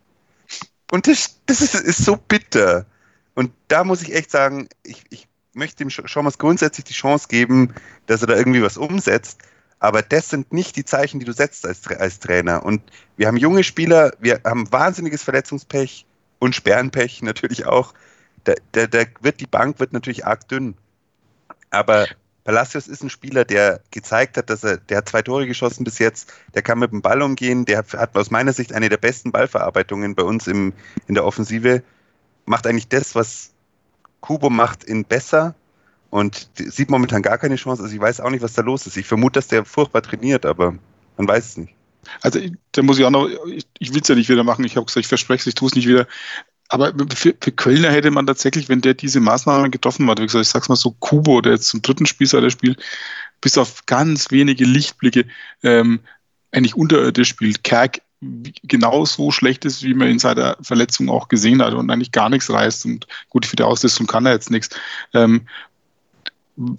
Und das, das ist, ist so bitter. Und da muss ich echt sagen, ich, ich möchte ihm schon mal grundsätzlich die Chance geben, dass er da irgendwie was umsetzt. Aber das sind nicht die Zeichen, die du setzt als, als Trainer. Und wir haben junge Spieler, wir haben wahnsinniges Verletzungspech und Sperrenpech natürlich auch da, da, da wird die Bank wird natürlich arg dünn. Aber Palacios ist ein Spieler, der gezeigt hat, dass er, der hat zwei Tore geschossen bis jetzt, der kann mit dem Ball umgehen, der hat, aus meiner Sicht eine der besten Ballverarbeitungen bei uns im, in der Offensive, macht eigentlich das, was Kubo macht, in besser und sieht momentan gar keine Chance. Also ich weiß auch nicht, was da los ist. Ich vermute, dass der furchtbar trainiert, aber man weiß es nicht.
Also da muss ich auch noch, ich, ich will es ja nicht wieder machen, ich habe gesagt, ich verspreche es, ich tue es nicht wieder. Aber für, für Kölner hätte man tatsächlich, wenn der diese Maßnahmen getroffen hat, wie gesagt, ich sag's mal so, Kubo, der jetzt zum dritten Spiel seit der Spiel, bis auf ganz wenige Lichtblicke ähm, eigentlich unterirdisch spielt. Kerk genau so schlecht ist, wie man in seiner Verletzung auch gesehen hat und eigentlich gar nichts reißt. Und gut, für die Ausrüstung kann er jetzt nichts. Ähm,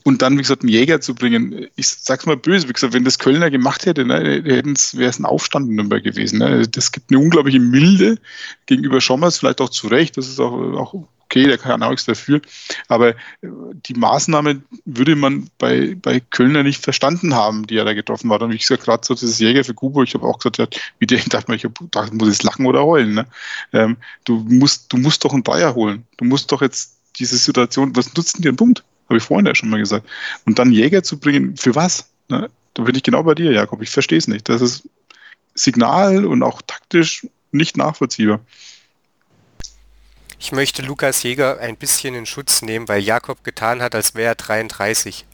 und dann, wie gesagt, einen Jäger zu bringen, ich sag's mal böse, wie gesagt, wenn das Kölner gemacht hätte, ne, wäre es ein Aufstand in Nürnberg gewesen. Ne. Das gibt eine unglaubliche Milde gegenüber Schommers, vielleicht auch zu Recht, das ist auch, auch okay, der kann auch nichts dafür. Aber äh, die Maßnahme würde man bei, bei Kölner nicht verstanden haben, die er da getroffen hat. Und wie gesagt, gerade so dieses Jäger für Kubo, ich habe auch gesagt, wie der, dachte mir, ich hab, dachte, muss jetzt lachen oder heulen. Ne? Ähm, du, musst, du musst doch einen Bayer holen. Du musst doch jetzt diese Situation, was nutzt denn dir ein Punkt? Habe ich vorhin ja schon mal gesagt. Und dann Jäger zu bringen, für was? Ne? Da bin ich genau bei dir, Jakob. Ich verstehe es nicht. Das ist Signal und auch taktisch nicht nachvollziehbar.
Ich möchte Lukas Jäger ein bisschen in Schutz nehmen, weil Jakob getan hat, als wäre er 33.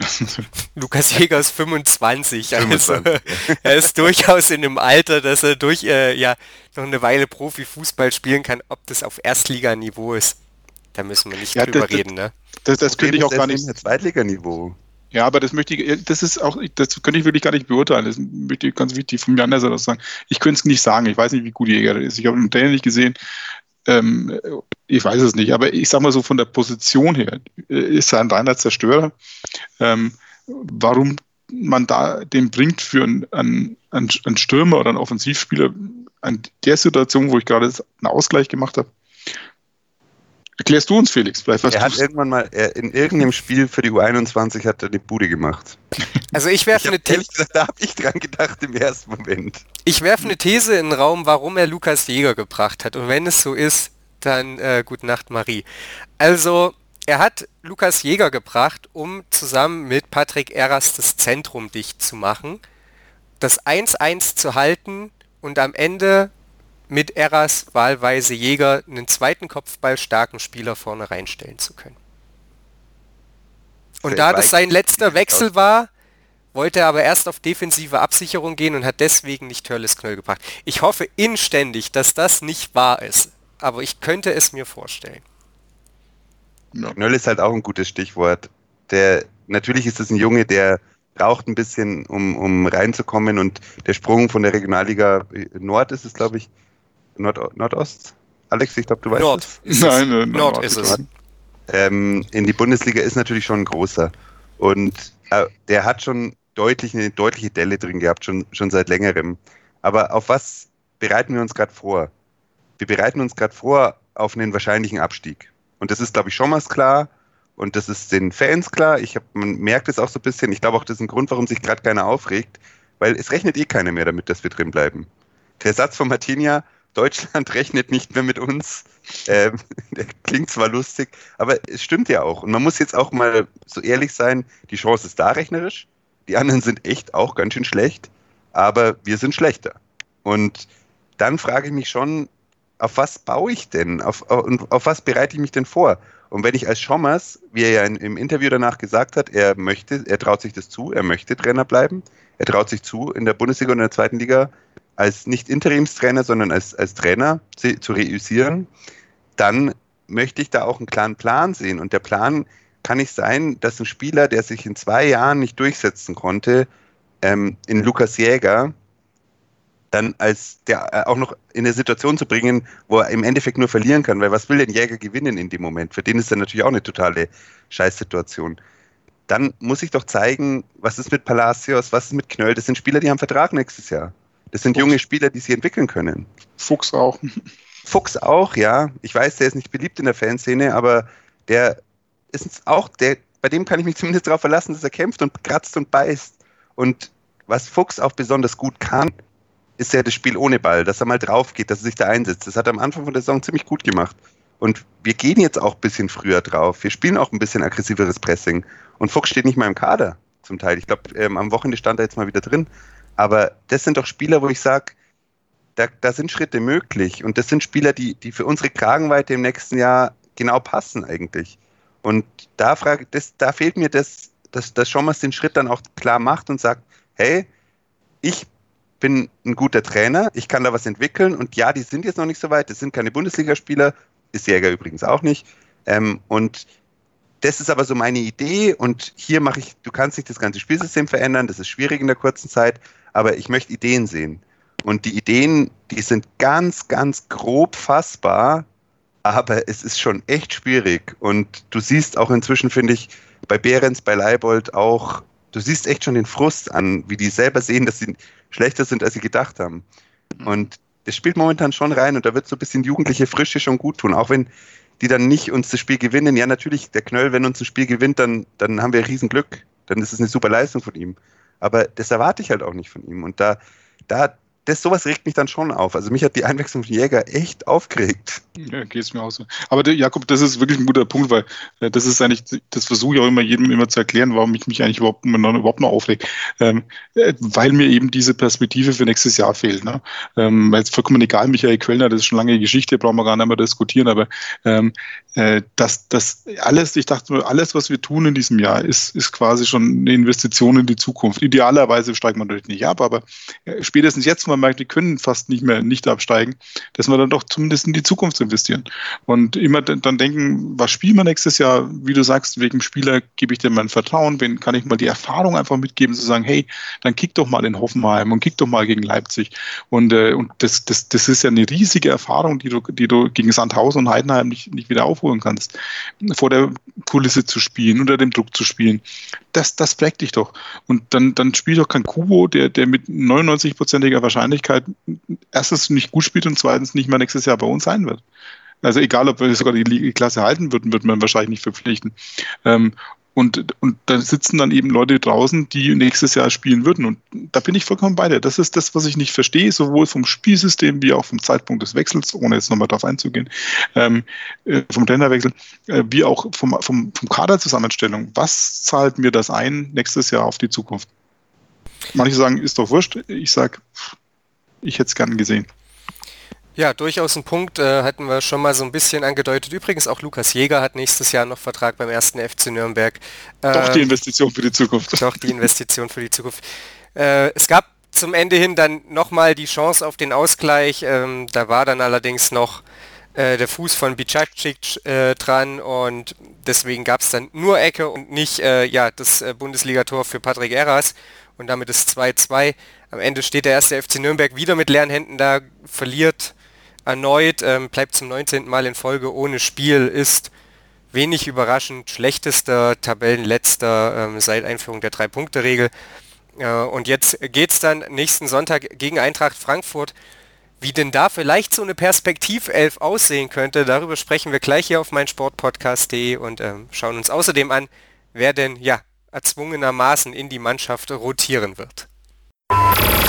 Lukas Jäger ist 25, also 25. er ist durchaus in einem Alter, dass er durch äh, ja noch eine Weile Profifußball spielen kann. Ob das auf Erstliganiveau ist, da müssen wir nicht ja, drüber das, reden. Ne?
Das, das könnte ich auch gar nicht.
Zweitliganiveau.
Ja, aber das möchte ich, das ist auch, das könnte ich wirklich gar nicht beurteilen. Das möchte ich ganz wichtig von mir anders aus sagen. Ich könnte es nicht sagen. Ich weiß nicht, wie gut Jäger ist. Ich habe ihn Training nicht gesehen. Ähm, ich weiß es nicht, aber ich sage mal so von der Position her äh, ist er ein reiner Zerstörer. Ähm, warum man da den bringt für einen, einen, einen Stürmer oder einen Offensivspieler an der Situation, wo ich gerade einen Ausgleich gemacht habe, Erklärst du uns, Felix?
Vielleicht er hat irgendwann mal er, in irgendeinem Spiel für die U21 hat er die Bude gemacht.
Also ich werfe eine These.
Da habe ich dran gedacht im ersten Moment.
Ich werfe eine These in den Raum, warum er Lukas Jäger gebracht hat. Und wenn es so ist, dann äh, gute Nacht, Marie. Also er hat Lukas Jäger gebracht, um zusammen mit Patrick Eras das Zentrum dicht zu machen, das 1-1 zu halten und am Ende mit Eras wahlweise Jäger einen zweiten Kopfball starken Spieler vorne reinstellen zu können. Und da das sein letzter Wechsel war, wollte er aber erst auf defensive Absicherung gehen und hat deswegen nicht Törles Knöll gebracht. Ich hoffe inständig, dass das nicht wahr ist, aber ich könnte es mir vorstellen.
Ja. Knöll ist halt auch ein gutes Stichwort. Der, natürlich ist es ein Junge, der braucht ein bisschen, um, um reinzukommen und der Sprung von der Regionalliga Nord ist es, glaube ich, Nord Nordost? Alex, ich glaube, du weißt
Nord.
es.
Nein, Nord, Nord, Nord ist es.
Ähm, in die Bundesliga ist natürlich schon ein großer. Und äh, der hat schon deutlich eine deutliche Delle drin gehabt, schon, schon seit längerem. Aber auf was bereiten wir uns gerade vor? Wir bereiten uns gerade vor auf einen wahrscheinlichen Abstieg. Und das ist, glaube ich, schon mal klar. Und das ist den Fans klar. Ich hab, man merkt es auch so ein bisschen. Ich glaube auch, das ist ein Grund, warum sich gerade keiner aufregt. Weil es rechnet eh keiner mehr damit, dass wir drin bleiben. Der Satz von Martinia, Deutschland rechnet nicht mehr mit uns. Ähm, klingt zwar lustig, aber es stimmt ja auch. Und man muss jetzt auch mal so ehrlich sein, die Chance ist da rechnerisch. Die anderen sind echt auch ganz schön schlecht, aber wir sind schlechter. Und dann frage ich mich schon, auf was baue ich denn? Auf, auf, auf was bereite ich mich denn vor? Und wenn ich als Schommers, wie er ja im Interview danach gesagt hat, er möchte, er traut sich das zu, er möchte Trainer bleiben, er traut sich zu, in der Bundesliga und in der zweiten Liga als nicht Interimstrainer, sondern als, als Trainer zu, reüssieren, dann möchte ich da auch einen klaren Plan sehen. Und der Plan kann nicht sein, dass ein Spieler, der sich in zwei Jahren nicht durchsetzen konnte, ähm, in Lukas Jäger, dann als der äh, auch noch in eine Situation zu bringen, wo er im Endeffekt nur verlieren kann, weil was will denn Jäger gewinnen in dem Moment? Für den ist er natürlich auch eine totale Scheißsituation. Dann muss ich doch zeigen, was ist mit Palacios, was ist mit Knöll? Das sind Spieler, die haben Vertrag nächstes Jahr. Das sind Fuchs. junge Spieler, die sich entwickeln können.
Fuchs auch.
Fuchs auch, ja. Ich weiß, der ist nicht beliebt in der Fanszene, aber der ist auch, der, bei dem kann ich mich zumindest darauf verlassen, dass er kämpft und kratzt und beißt. Und was Fuchs auch besonders gut kann, ist ja das Spiel ohne Ball, dass er mal drauf geht, dass er sich da einsetzt. Das hat er am Anfang von der Saison ziemlich gut gemacht. Und wir gehen jetzt auch ein bisschen früher drauf. Wir spielen auch ein bisschen aggressiveres Pressing. Und Fuchs steht nicht mal im Kader zum Teil. Ich glaube, ähm, am Wochenende stand er jetzt mal wieder drin. Aber das sind doch Spieler, wo ich sage, da, da, sind Schritte möglich. Und das sind Spieler, die, die für unsere Kragenweite im nächsten Jahr genau passen eigentlich. Und da, frage, das, da fehlt mir das, dass, dass Schommers den Schritt dann auch klar macht und sagt, hey, ich bin ein guter Trainer, ich kann da was entwickeln und ja, die sind jetzt noch nicht so weit, das sind keine Bundesligaspieler, ist Jäger übrigens auch nicht. Ähm, und das ist aber so meine Idee und hier mache ich, du kannst nicht das ganze Spielsystem verändern, das ist schwierig in der kurzen Zeit, aber ich möchte Ideen sehen. Und die Ideen, die sind ganz, ganz grob fassbar, aber es ist schon echt schwierig. Und du siehst auch inzwischen, finde ich, bei Behrens, bei Leibold auch, du siehst echt schon den Frust an, wie die selber sehen, dass sie schlechter sind, als sie gedacht haben. Mhm. Und das spielt momentan schon rein und da wird so ein bisschen jugendliche Frische schon gut tun, auch wenn die dann nicht uns das Spiel gewinnen. Ja, natürlich, der Knöll, wenn uns ein Spiel gewinnt, dann, dann haben wir Riesenglück. Dann ist es eine super Leistung von ihm. Aber das erwarte ich halt auch nicht von ihm. Und da, da das sowas regt mich dann schon auf. Also mich hat die Einwechslung von Jäger echt aufgeregt.
Ja, geht es mir auch so. Aber der, Jakob, das ist wirklich ein guter Punkt, weil äh, das ist eigentlich, das versuche ich auch immer jedem immer zu erklären, warum ich mich eigentlich überhaupt, noch, überhaupt noch aufrege. Ähm, äh, weil mir eben diese Perspektive für nächstes Jahr fehlt. Ne? Ähm, jetzt vollkommen egal, Michael Quellner, das ist schon lange Geschichte, brauchen wir gar nicht mehr diskutieren, aber ähm, äh, das, das alles, ich dachte, alles, was wir tun in diesem Jahr, ist, ist quasi schon eine Investition in die Zukunft. Idealerweise steigt man natürlich nicht ab, aber äh, spätestens jetzt man merkt, die können fast nicht mehr nicht absteigen, dass wir dann doch zumindest in die Zukunft investieren. Und immer dann denken, was spielen wir nächstes Jahr? Wie du sagst, wegen Spieler gebe ich dir mein Vertrauen, wen kann ich mal die Erfahrung einfach mitgeben, zu sagen, hey, dann kick doch mal in Hoffenheim und kick doch mal gegen Leipzig. Und, äh, und das, das, das ist ja eine riesige Erfahrung, die du, die du gegen Sandhausen und Heidenheim nicht, nicht wieder aufholen kannst. Vor der Kulisse zu spielen, unter dem Druck zu spielen. Das, das prägt dich doch. Und dann, dann spielt doch kein Kubo, der, der mit 99-prozentiger Wahrscheinlichkeit erstens nicht gut spielt und zweitens nicht mehr nächstes Jahr bei uns sein wird. Also egal, ob wir sogar die Klasse halten würden, wird man wahrscheinlich nicht verpflichten. Und, und da sitzen dann eben Leute draußen, die nächstes Jahr spielen würden. Und da bin ich vollkommen bei dir. Das ist das, was ich nicht verstehe, sowohl vom Spielsystem wie auch vom Zeitpunkt des Wechsels, ohne jetzt nochmal darauf einzugehen, ähm, äh, vom Trainerwechsel, äh, wie auch vom, vom, vom Kaderzusammenstellung. Was zahlt mir das ein nächstes Jahr auf die Zukunft? Manche sagen, ist doch wurscht. Ich sage, ich hätte es gern gesehen.
Ja, durchaus ein Punkt, äh, hatten wir schon mal so ein bisschen angedeutet. Übrigens auch Lukas Jäger hat nächstes Jahr noch Vertrag beim ersten FC Nürnberg.
Äh, doch die Investition für die Zukunft.
Doch die Investition für die Zukunft. Äh, es gab zum Ende hin dann nochmal die Chance auf den Ausgleich. Ähm, da war dann allerdings noch äh, der Fuß von Bicacic äh, dran und deswegen gab es dann nur Ecke und nicht äh, ja, das Bundesligator für Patrick Eras und damit ist 2-2. Am Ende steht der erste FC Nürnberg wieder mit leeren Händen da, verliert erneut, ähm, bleibt zum 19. Mal in Folge ohne Spiel, ist wenig überraschend schlechtester Tabellenletzter ähm, seit Einführung der Drei-Punkte-Regel. Äh, und jetzt geht es dann nächsten Sonntag gegen Eintracht Frankfurt. Wie denn da vielleicht so eine Perspektivelf aussehen könnte, darüber sprechen wir gleich hier auf meinsportpodcast.de und ähm, schauen uns außerdem an, wer denn ja erzwungenermaßen in die Mannschaft rotieren wird.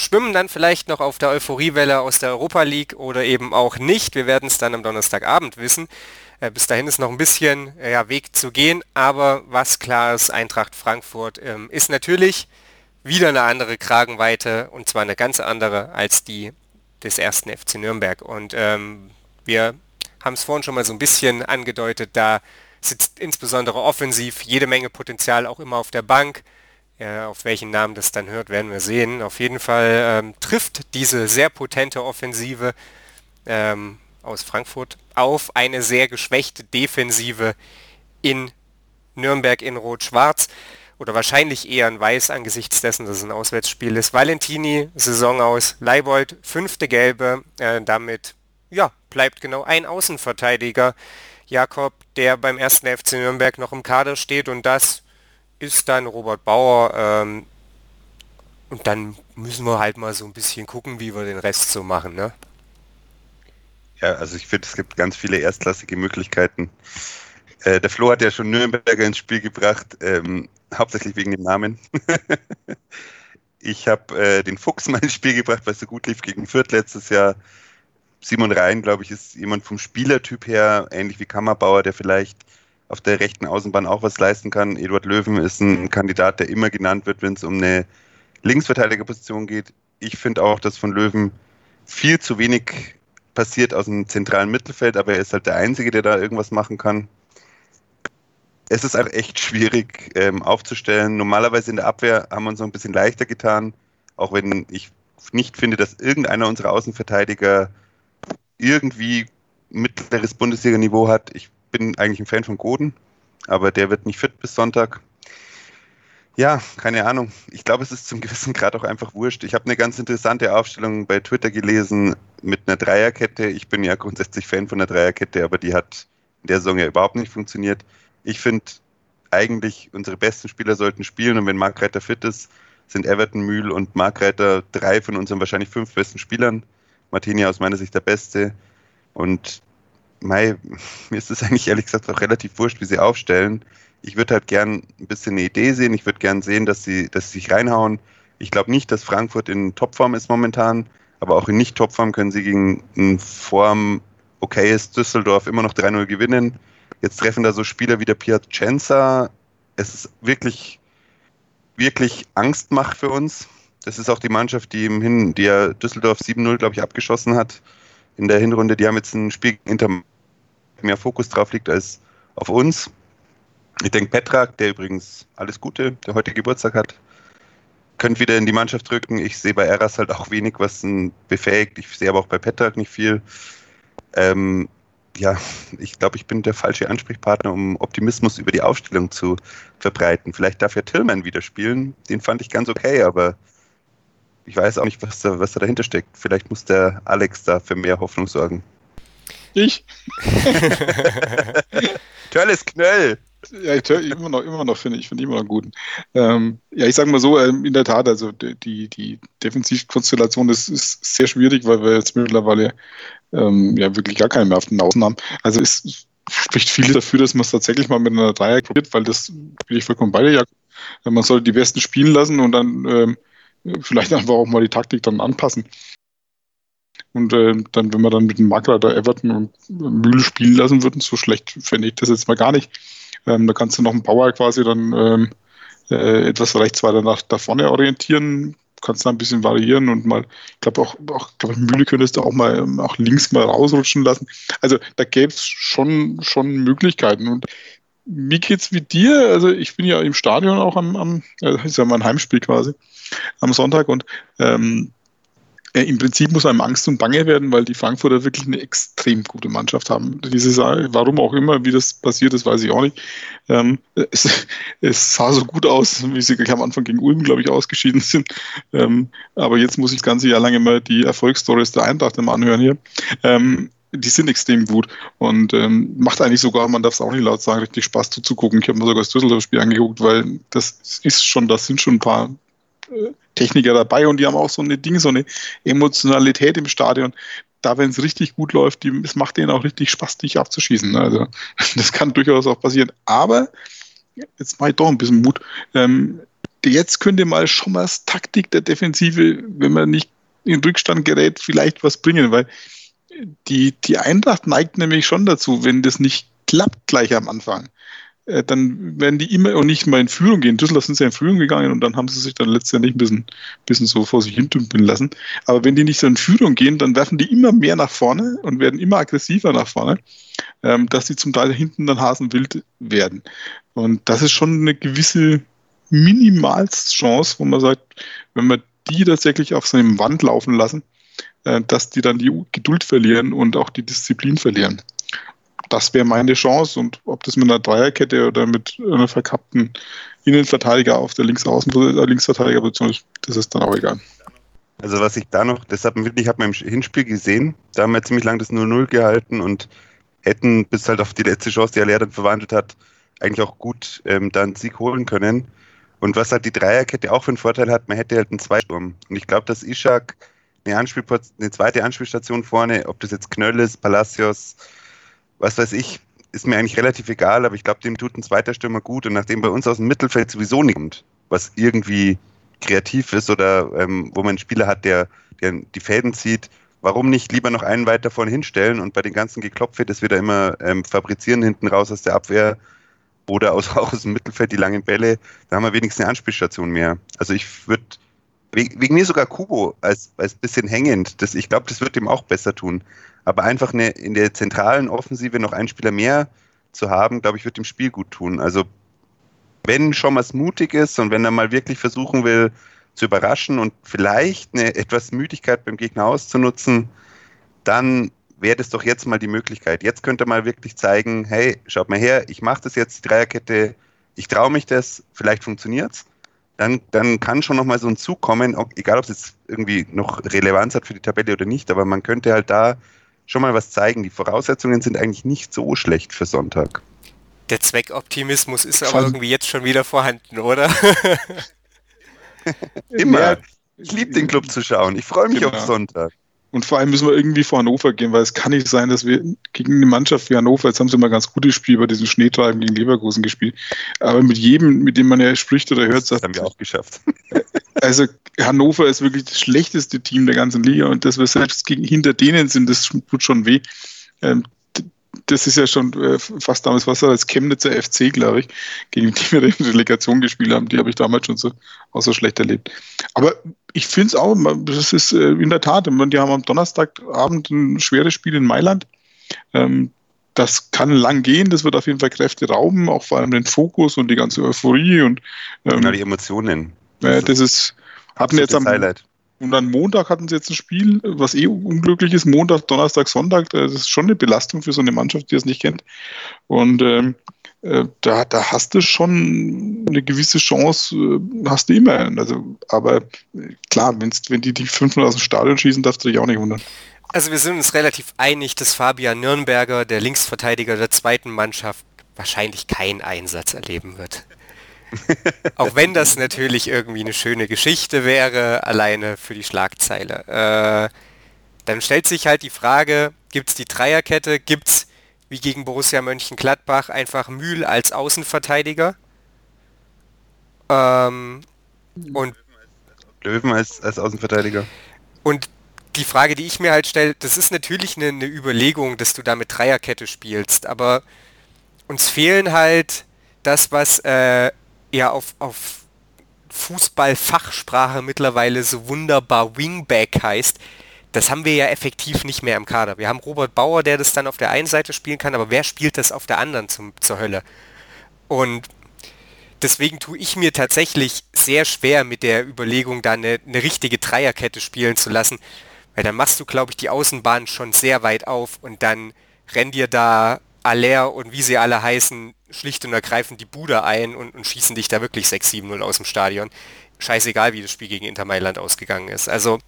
schwimmen dann vielleicht noch auf der Euphoriewelle aus der Europa League oder eben auch nicht. Wir werden es dann am Donnerstagabend wissen. Äh, bis dahin ist noch ein bisschen äh, Weg zu gehen, aber was klar ist, Eintracht Frankfurt ähm, ist natürlich wieder eine andere Kragenweite und zwar eine ganz andere als die des ersten FC Nürnberg. Und ähm, wir haben es vorhin schon mal so ein bisschen angedeutet, da sitzt insbesondere offensiv jede Menge Potenzial auch immer auf der Bank. Ja, auf welchen Namen das dann hört, werden wir sehen. Auf jeden Fall ähm, trifft diese sehr potente Offensive ähm, aus Frankfurt auf eine sehr geschwächte Defensive in Nürnberg in Rot-Schwarz oder wahrscheinlich eher in Weiß angesichts dessen, dass es ein Auswärtsspiel ist. Valentini, Saison aus, Leibold, fünfte Gelbe, äh, damit ja, bleibt genau ein Außenverteidiger, Jakob, der beim ersten FC Nürnberg noch im Kader steht und das ist dann Robert Bauer. Ähm, und dann müssen wir halt mal so ein bisschen gucken, wie wir den Rest so machen, ne?
Ja, also ich finde, es gibt ganz viele erstklassige Möglichkeiten. Äh, der Flo hat ja schon Nürnberger ins Spiel gebracht, ähm, hauptsächlich wegen dem Namen. ich habe äh, den Fuchs mal ins Spiel gebracht, weil es so gut lief gegen Fürth letztes Jahr. Simon Rhein, glaube ich, ist jemand vom Spielertyp her, ähnlich wie Kammerbauer, der vielleicht auf der rechten Außenbahn auch was leisten kann. Eduard Löwen ist ein Kandidat, der immer genannt wird, wenn es um eine Linksverteidigerposition geht. Ich finde auch, dass von Löwen viel zu wenig passiert aus dem zentralen Mittelfeld, aber er ist halt der Einzige, der da irgendwas machen kann. Es ist halt echt schwierig ähm, aufzustellen. Normalerweise in der Abwehr haben wir uns noch ein bisschen leichter getan, auch wenn ich nicht finde, dass irgendeiner unserer Außenverteidiger irgendwie mittleres Bundesliga-Niveau hat. Ich bin eigentlich ein Fan von Goden, aber der wird nicht fit bis Sonntag. Ja, keine Ahnung. Ich glaube, es ist zum gewissen Grad auch einfach wurscht. Ich habe eine ganz interessante Aufstellung bei Twitter gelesen mit einer Dreierkette. Ich bin ja grundsätzlich Fan von der Dreierkette, aber die hat in der Saison ja überhaupt nicht funktioniert. Ich finde eigentlich, unsere besten Spieler sollten spielen und wenn Mark Reiter fit ist, sind Everton, Mühl und Mark Reiter drei von unseren wahrscheinlich fünf besten Spielern. Martini aus meiner Sicht der Beste. Und Mai, mir ist es eigentlich ehrlich gesagt auch relativ wurscht, wie sie aufstellen. Ich würde halt gern ein bisschen eine Idee sehen. Ich würde gern sehen, dass sie, dass sie sich reinhauen. Ich glaube nicht, dass Frankfurt in Topform ist momentan, aber auch in Nicht-Topform können sie gegen ein Form okayes Düsseldorf immer noch 3-0 gewinnen. Jetzt treffen da so Spieler wie der Piacenza. Es ist wirklich, wirklich Angstmacht für uns. Das ist auch die Mannschaft, die im Hin, die ja Düsseldorf 7-0, glaube ich, abgeschossen hat in der Hinrunde. Die haben jetzt ein Spiel hinter mehr Fokus drauf liegt als auf uns. Ich denke, Petrak, der übrigens alles Gute, der heute Geburtstag hat, könnte wieder in die Mannschaft rücken. Ich sehe bei Eras halt auch wenig, was ihn befähigt. Ich sehe aber auch bei Petrak nicht viel. Ähm, ja, ich glaube, ich bin der falsche Ansprechpartner, um Optimismus über die Aufstellung zu verbreiten. Vielleicht darf ja Tillman wieder spielen. Den fand ich ganz okay, aber ich weiß auch nicht, was da, was da dahinter steckt. Vielleicht muss der Alex da für mehr Hoffnung sorgen.
Ich?
Tolles Knöll.
Ja, ich immer noch, immer noch finde ich, finde immer noch gut. Ähm, ja, ich sage mal so, ähm, in der Tat, also die, die Defensivkonstellation ist, ist sehr schwierig, weil wir jetzt mittlerweile ähm, ja wirklich gar keine mehr auf den Außen haben. Also es spricht viel dafür, dass man es tatsächlich mal mit einer Dreier probiert, weil das bin ich vollkommen bei dir. Ja. Man soll die Besten spielen lassen und dann ähm, vielleicht einfach auch mal die Taktik dann anpassen. Und äh, dann, wenn man dann mit dem Makler Everton und Mühle spielen lassen würden, so schlecht finde ich das jetzt mal gar nicht. Ähm, da kannst du noch einen Bauer quasi dann ähm, äh, etwas rechts weiter nach da vorne orientieren, kannst da ein bisschen variieren und mal, ich glaube auch, auch glaub, Mühle könntest du auch mal ähm, auch links mal rausrutschen lassen. Also da gäbe es schon, schon Möglichkeiten. Und wie geht's mit dir? Also ich bin ja im Stadion auch am, am das ist ja mein Heimspiel quasi, am Sonntag und ähm, äh, Im Prinzip muss einem Angst und Bange werden, weil die Frankfurter wirklich eine extrem gute Mannschaft haben. Diese, warum auch immer, wie das passiert ist, weiß ich auch nicht. Ähm, es, es, sah so gut aus, wie sie am Anfang gegen Ulm, glaube ich, ausgeschieden sind. Ähm, aber jetzt muss ich das ganze Jahr lang immer die Erfolgsstories der Eintracht immer anhören hier. Ähm, die sind extrem gut und ähm, macht eigentlich sogar, man darf es auch nicht laut sagen, richtig Spaß zuzugucken. Ich habe mir sogar das Düsseldorf-Spiel angeguckt, weil das ist schon, das sind schon ein paar Techniker dabei und die haben auch so eine Ding, so eine Emotionalität im Stadion. Da, wenn es richtig gut läuft, die, es macht denen auch richtig Spaß, dich abzuschießen. Ne? Also, das kann durchaus auch passieren. Aber, jetzt mache ich doch ein bisschen Mut. Ähm, jetzt könnte mal schon mal das Taktik der Defensive, wenn man nicht in Rückstand gerät, vielleicht was bringen, weil die, die Eintracht neigt nämlich schon dazu, wenn das nicht klappt gleich am Anfang, äh, dann werden die immer und nicht mal in Führung gehen. Düsseldorf sind sie ja in Führung gegangen und dann haben sie sich dann letztendlich ein bisschen, bisschen so vor sich hin dümpeln lassen. Aber wenn die nicht so in Führung gehen, dann werfen die immer mehr nach vorne und werden immer aggressiver nach vorne, ähm, dass die zum Teil hinten dann hasenwild werden. Und das ist schon eine gewisse Minimalschance, wo man sagt, wenn wir die tatsächlich auf seinem Wand laufen lassen, dass die dann die Geduld verlieren und auch die Disziplin verlieren das wäre meine Chance. Und ob das mit einer Dreierkette oder mit einer verkappten Innenverteidiger auf der Linksaußen, äh, Linksverteidigerposition ist, das ist dann auch egal.
Also was ich da noch, deshalb ich habe im Hinspiel gesehen, da haben wir ziemlich lange das 0-0 gehalten und hätten bis halt auf die letzte Chance, die er dann verwandelt hat, eigentlich auch gut ähm, einen Sieg holen können. Und was halt die Dreierkette auch für einen Vorteil hat, man hätte halt einen Zweisturm. Und ich glaube, dass Ishak eine, eine zweite Anspielstation vorne, ob das jetzt Knöll ist, Palacios, was weiß ich, ist mir eigentlich relativ egal, aber ich glaube, dem tut ein zweiter Stürmer gut. Und nachdem bei uns aus dem Mittelfeld sowieso nicht kommt, was irgendwie kreativ ist oder ähm, wo man einen Spieler hat, der, der die Fäden zieht, warum nicht lieber noch einen weiter vorne hinstellen und bei den ganzen Geklopfe das wieder immer ähm, fabrizieren hinten raus aus der Abwehr oder aus, auch aus dem Mittelfeld die langen Bälle, da haben wir wenigstens eine Anspielstation mehr. Also ich würde, wegen mir sogar Kubo als, als bisschen hängend, das, ich glaube, das wird ihm auch besser tun. Aber einfach eine, in der zentralen Offensive noch einen Spieler mehr zu haben, glaube ich, wird dem Spiel gut tun. Also wenn schon was mutig ist und wenn er mal wirklich versuchen will, zu überraschen und vielleicht eine etwas Müdigkeit beim Gegner auszunutzen, dann wäre das doch jetzt mal die Möglichkeit. Jetzt könnte mal wirklich zeigen, hey, schaut mal her, ich mache das jetzt, die Dreierkette, ich traue mich das, vielleicht funktioniert's. Dann, dann kann schon nochmal so ein Zug kommen, egal ob es jetzt irgendwie noch Relevanz hat für die Tabelle oder nicht, aber man könnte halt da schon mal was zeigen. Die Voraussetzungen sind eigentlich nicht so schlecht für Sonntag.
Der Zweckoptimismus ist aber irgendwie jetzt schon wieder vorhanden, oder?
Immer. Ich liebe den Club zu schauen. Ich freue mich genau. auf Sonntag.
Und vor allem müssen wir irgendwie vor Hannover gehen, weil es kann nicht sein, dass wir gegen eine Mannschaft wie Hannover, jetzt haben sie mal ganz gutes Spiel bei diesem Schneetreiben gegen Leverkusen gespielt, aber mit jedem, mit dem man ja spricht oder hört,
sagt, das haben wir auch geschafft.
Also Hannover ist wirklich das schlechteste Team der ganzen Liga und dass wir selbst gegen, hinter denen sind, das tut schon weh. Das ist ja schon äh, fast damals was als Chemnitzer FC, glaube ich, gegen die wir in der Relegation gespielt haben. Die habe ich damals schon so, auch so schlecht erlebt. Aber ich finde es auch, das ist äh, in der Tat, die haben am Donnerstagabend ein schweres Spiel in Mailand. Ähm, das kann lang gehen, das wird auf jeden Fall Kräfte rauben, auch vor allem den Fokus und die ganze Euphorie und
ähm, genau, die Emotionen.
Das, das ist, hatten jetzt am, Highlight. Und dann Montag hatten sie jetzt ein Spiel, was eh unglücklich ist. Montag, Donnerstag, Sonntag. Das ist schon eine Belastung für so eine Mannschaft, die es nicht kennt. Und ähm, äh, da, da hast du schon eine gewisse Chance, äh, hast du immer. Also, aber äh, klar, wenn's, wenn die die 500 aus dem Stadion schießen, darfst du dich auch nicht wundern.
Also wir sind uns relativ einig, dass Fabian Nürnberger, der Linksverteidiger der zweiten Mannschaft, wahrscheinlich keinen Einsatz erleben wird. Auch wenn das natürlich irgendwie eine schöne Geschichte wäre, alleine für die Schlagzeile. Äh, dann stellt sich halt die Frage, gibt es die Dreierkette, gibt es wie gegen Borussia Mönchengladbach einfach Mühl als Außenverteidiger? Ähm, und
Löwen als, als Außenverteidiger.
Und die Frage, die ich mir halt stelle, das ist natürlich eine, eine Überlegung, dass du da mit Dreierkette spielst, aber uns fehlen halt das, was äh, ja auf, auf Fußballfachsprache mittlerweile so wunderbar Wingback heißt, das haben wir ja effektiv nicht mehr im Kader. Wir haben Robert Bauer, der das dann auf der einen Seite spielen kann, aber wer spielt das auf der anderen zum, zur Hölle? Und deswegen tue ich mir tatsächlich sehr schwer mit der Überlegung, da eine, eine richtige Dreierkette spielen zu lassen, weil dann machst du, glaube ich, die Außenbahn schon sehr weit auf und dann renn dir da Aller und wie sie alle heißen, schlicht und ergreifend die Bude ein und, und schießen dich da wirklich 6-7-0 aus dem Stadion. Scheißegal, wie das Spiel gegen Inter Mailand ausgegangen ist. Also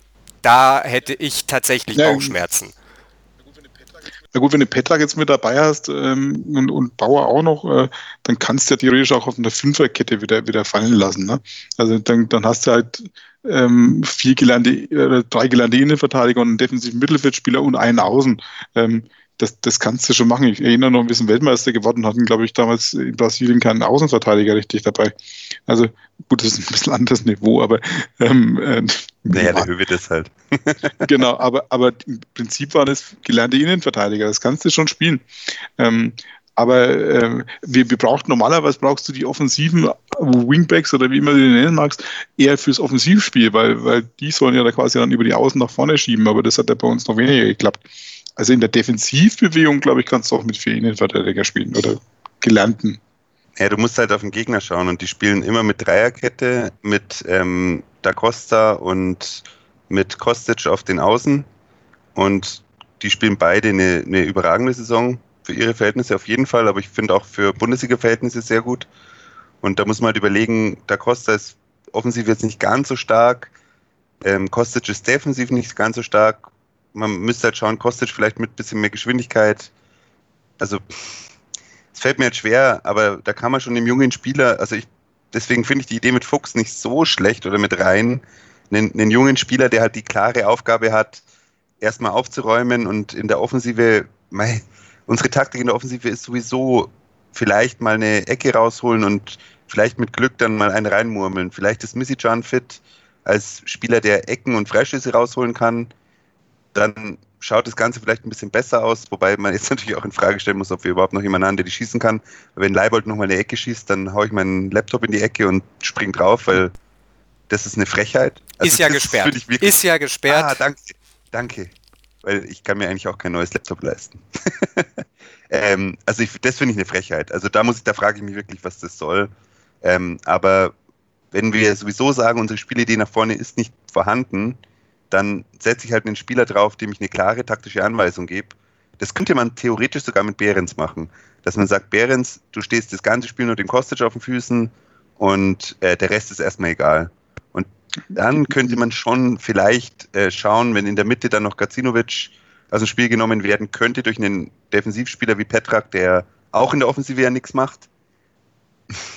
da hätte ich tatsächlich ja, Bauchschmerzen.
Na gut, wenn du Petra jetzt mit dabei hast ähm, und, und, Bauer auch noch, äh, dann kannst du ja theoretisch auch auf eine Fünferkette wieder, wieder fallen lassen. Ne? Also dann, dann hast du halt ähm, vier gelernte, äh, drei gelernte Innenverteidiger und einen defensiven Mittelfeldspieler und einen Außen. Ähm, das, das kannst du schon machen. Ich erinnere noch, wir sind Weltmeister geworden, hatten, glaube ich, damals in Brasilien keinen Außenverteidiger richtig dabei. Also gut, das ist ein bisschen anderes Niveau, aber ähm, äh,
naja, der Höhe ist halt.
genau, aber, aber im Prinzip waren es gelernte Innenverteidiger, das kannst du schon spielen. Ähm, aber äh, wir, wir brauchen normalerweise brauchst du die offensiven Wingbacks oder wie immer du die nennen magst, eher fürs Offensivspiel, weil, weil die sollen ja da quasi dann über die Außen nach vorne schieben, aber das hat ja bei uns noch weniger geklappt. Also in der Defensivbewegung, glaube ich, kannst du auch mit vier Innenverteidiger spielen oder gelernten.
Ja, du musst halt auf den Gegner schauen und die spielen immer mit Dreierkette, mit ähm, Da Costa und mit Kostic auf den Außen und die spielen beide eine, eine überragende Saison für ihre Verhältnisse auf jeden Fall, aber ich finde auch für Bundesliga-Verhältnisse sehr gut. Und da muss man halt überlegen, Da Costa ist offensiv jetzt nicht ganz so stark, ähm, Kostic ist defensiv nicht ganz so stark man müsste halt schauen, Kostic vielleicht mit ein bisschen mehr Geschwindigkeit. Also, es fällt mir jetzt schwer, aber da kann man schon dem jungen Spieler, also ich, deswegen finde ich die Idee mit Fuchs nicht so schlecht oder mit rein. Einen, einen jungen Spieler, der halt die klare Aufgabe hat, erstmal aufzuräumen und in der Offensive, mei, unsere Taktik in der Offensive ist sowieso vielleicht mal eine Ecke rausholen und vielleicht mit Glück dann mal einen reinmurmeln. Vielleicht ist Missy John fit als Spieler, der Ecken und Freischüsse rausholen kann. Dann schaut das Ganze vielleicht ein bisschen besser aus, wobei man jetzt natürlich auch in Frage stellen muss, ob wir überhaupt noch jemanden haben, der die schießen kann. Wenn Leibold nochmal eine Ecke schießt, dann haue ich meinen Laptop in die Ecke und spring drauf, weil das ist eine Frechheit.
Also ist ja gesperrt. Ist, ist ja gesperrt. Ah,
danke. Danke. Weil ich kann mir eigentlich auch kein neues Laptop leisten. ähm, also ich, das finde ich eine Frechheit. Also da muss ich, da frage ich mich wirklich, was das soll. Ähm, aber wenn wir sowieso sagen, unsere Spielidee nach vorne ist nicht vorhanden, dann setze ich halt einen Spieler drauf, dem ich eine klare taktische Anweisung gebe. Das könnte man theoretisch sogar mit Behrens machen. Dass man sagt, Behrens, du stehst das ganze Spiel nur den Kostic auf den Füßen und äh, der Rest ist erstmal egal. Und dann könnte man schon vielleicht äh, schauen, wenn in der Mitte dann noch Gacinovic aus dem Spiel genommen werden könnte durch einen Defensivspieler wie Petrak, der auch in der Offensive ja nichts macht.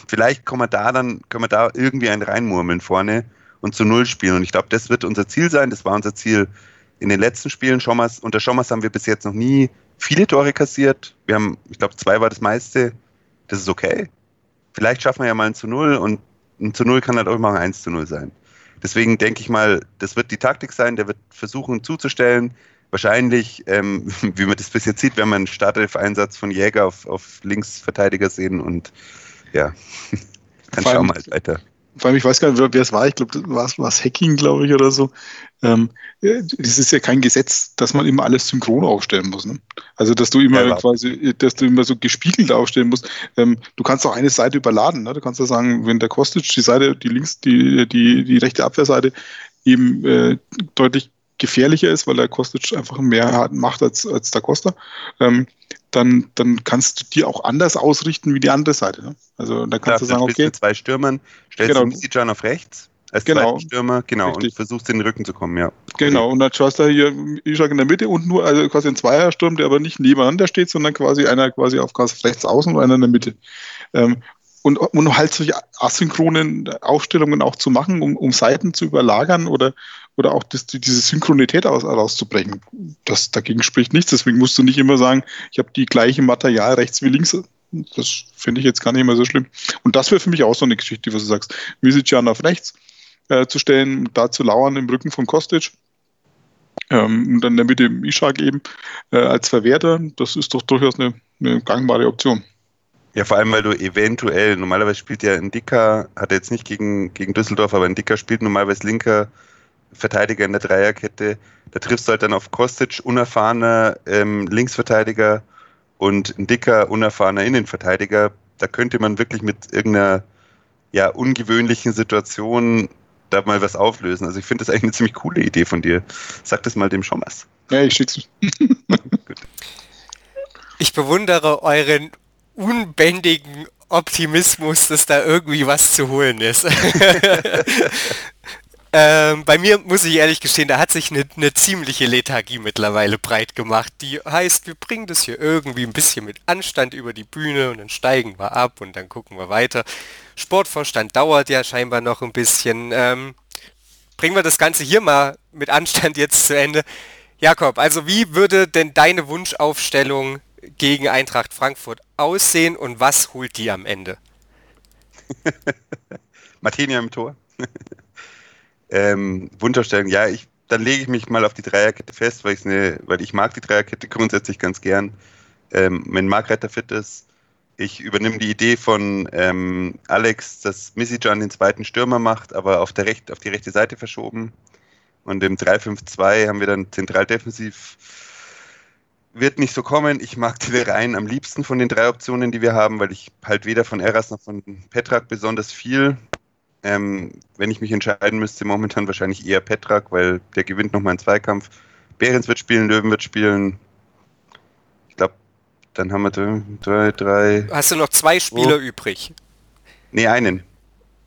Vielleicht kann man da dann, können wir da irgendwie einen reinmurmeln vorne und zu Null spielen. Und ich glaube, das wird unser Ziel sein. Das war unser Ziel in den letzten Spielen. Schommers, unter Schommers haben wir bis jetzt noch nie viele Tore kassiert. Wir haben, ich glaube, zwei war das meiste. Das ist okay. Vielleicht schaffen wir ja mal ein zu Null und ein zu Null kann halt auch immer ein 1 zu Null sein. Deswegen denke ich mal, das wird die Taktik sein. Der wird versuchen zuzustellen. Wahrscheinlich, ähm, wie man das bis jetzt sieht, werden wir einen Startelf-Einsatz von Jäger auf, auf Linksverteidiger sehen und ja, dann schauen wir halt weiter
vor allem, ich weiß gar nicht, wer es war, ich glaube, das war es Hacking, glaube ich, oder so. Ähm, es ist ja kein Gesetz, dass man immer alles synchron aufstellen muss. Ne? Also, dass du immer ja, quasi, dass du immer so gespiegelt aufstellen musst. Ähm, du kannst auch eine Seite überladen. Ne? Du kannst ja sagen, wenn der Kostic die Seite, die links, die, die, die rechte Abwehrseite eben äh, deutlich gefährlicher ist, weil der Kostic einfach mehr macht als, als der Costa, ähm, dann, dann kannst du dir auch anders ausrichten wie die andere Seite. Ne? Also da kannst
Klar,
du sagen, okay.
zwei Stürmern, stellst genau. du Misijan auf rechts als genau. Stürmer, genau, Richtig. und versuchst in den Rücken zu kommen, ja.
Genau, und dann schaust du hier Ishak in der Mitte und nur, also quasi ein Zweiersturm, der aber nicht nebeneinander steht, sondern quasi einer quasi auf rechts außen und einer in der Mitte. Ähm, und, und halt solche asynchronen Aufstellungen auch zu machen, um, um Seiten zu überlagern oder, oder auch das, diese Synchronität aus, rauszubrechen. Das, dagegen spricht nichts. Deswegen musst du nicht immer sagen, ich habe die gleiche Material rechts wie links. Das finde ich jetzt gar nicht mehr so schlimm. Und das wäre für mich auch so eine Geschichte, was du sagst. Misicjan auf rechts äh, zu stellen, da zu lauern im Rücken von Kostic. Ähm, und dann der Mitte Ishak eben äh, als Verwerter. Das ist doch durchaus eine, eine gangbare Option.
Ja, vor allem, weil du eventuell, normalerweise spielt ja ein Dicker, hat er jetzt nicht gegen, gegen Düsseldorf, aber ein Dicker spielt normalerweise linker Verteidiger in der Dreierkette. Da triffst du halt dann auf Kostic, unerfahrener ähm, Linksverteidiger und ein dicker, unerfahrener Innenverteidiger. Da könnte man wirklich mit irgendeiner ja, ungewöhnlichen Situation da mal was auflösen. Also ich finde das eigentlich eine ziemlich coole Idee von dir. Sag das mal dem Schommers.
Ja, ich schick's.
ich bewundere euren unbändigen Optimismus, dass da irgendwie was zu holen ist. ähm, bei mir muss ich ehrlich gestehen, da hat sich eine, eine, ziemliche Lethargie mittlerweile breit gemacht. Die heißt, wir bringen das hier irgendwie ein bisschen mit Anstand über die Bühne und dann steigen wir ab und dann gucken wir weiter. Sportvorstand dauert ja scheinbar noch ein bisschen. Ähm, bringen wir das Ganze hier mal mit Anstand jetzt zu Ende. Jakob, also wie würde denn deine Wunschaufstellung gegen Eintracht Frankfurt aussehen und was holt die am Ende?
Martinia im Tor. ähm, Wunderstellung, ja, ich, dann lege ich mich mal auf die Dreierkette fest, weil, eine, weil ich mag die Dreierkette grundsätzlich ganz gern. Ähm, wenn Margretter fit ist, ich übernehme die Idee von ähm, Alex, dass Misijan den zweiten Stürmer macht, aber auf, der Recht, auf die rechte Seite verschoben. Und im 3-5-2 haben wir dann zentral defensiv wird nicht so kommen. Ich mag die Reihen am liebsten von den drei Optionen, die wir haben, weil ich halt weder von Eras noch von Petrak besonders viel. Ähm, wenn ich mich entscheiden müsste, momentan wahrscheinlich eher Petrak, weil der gewinnt nochmal einen Zweikampf. Behrens wird spielen, Löwen wird spielen. Ich glaube, dann haben wir drei, drei.
Hast du noch zwei Spieler oh. übrig?
Nee, einen.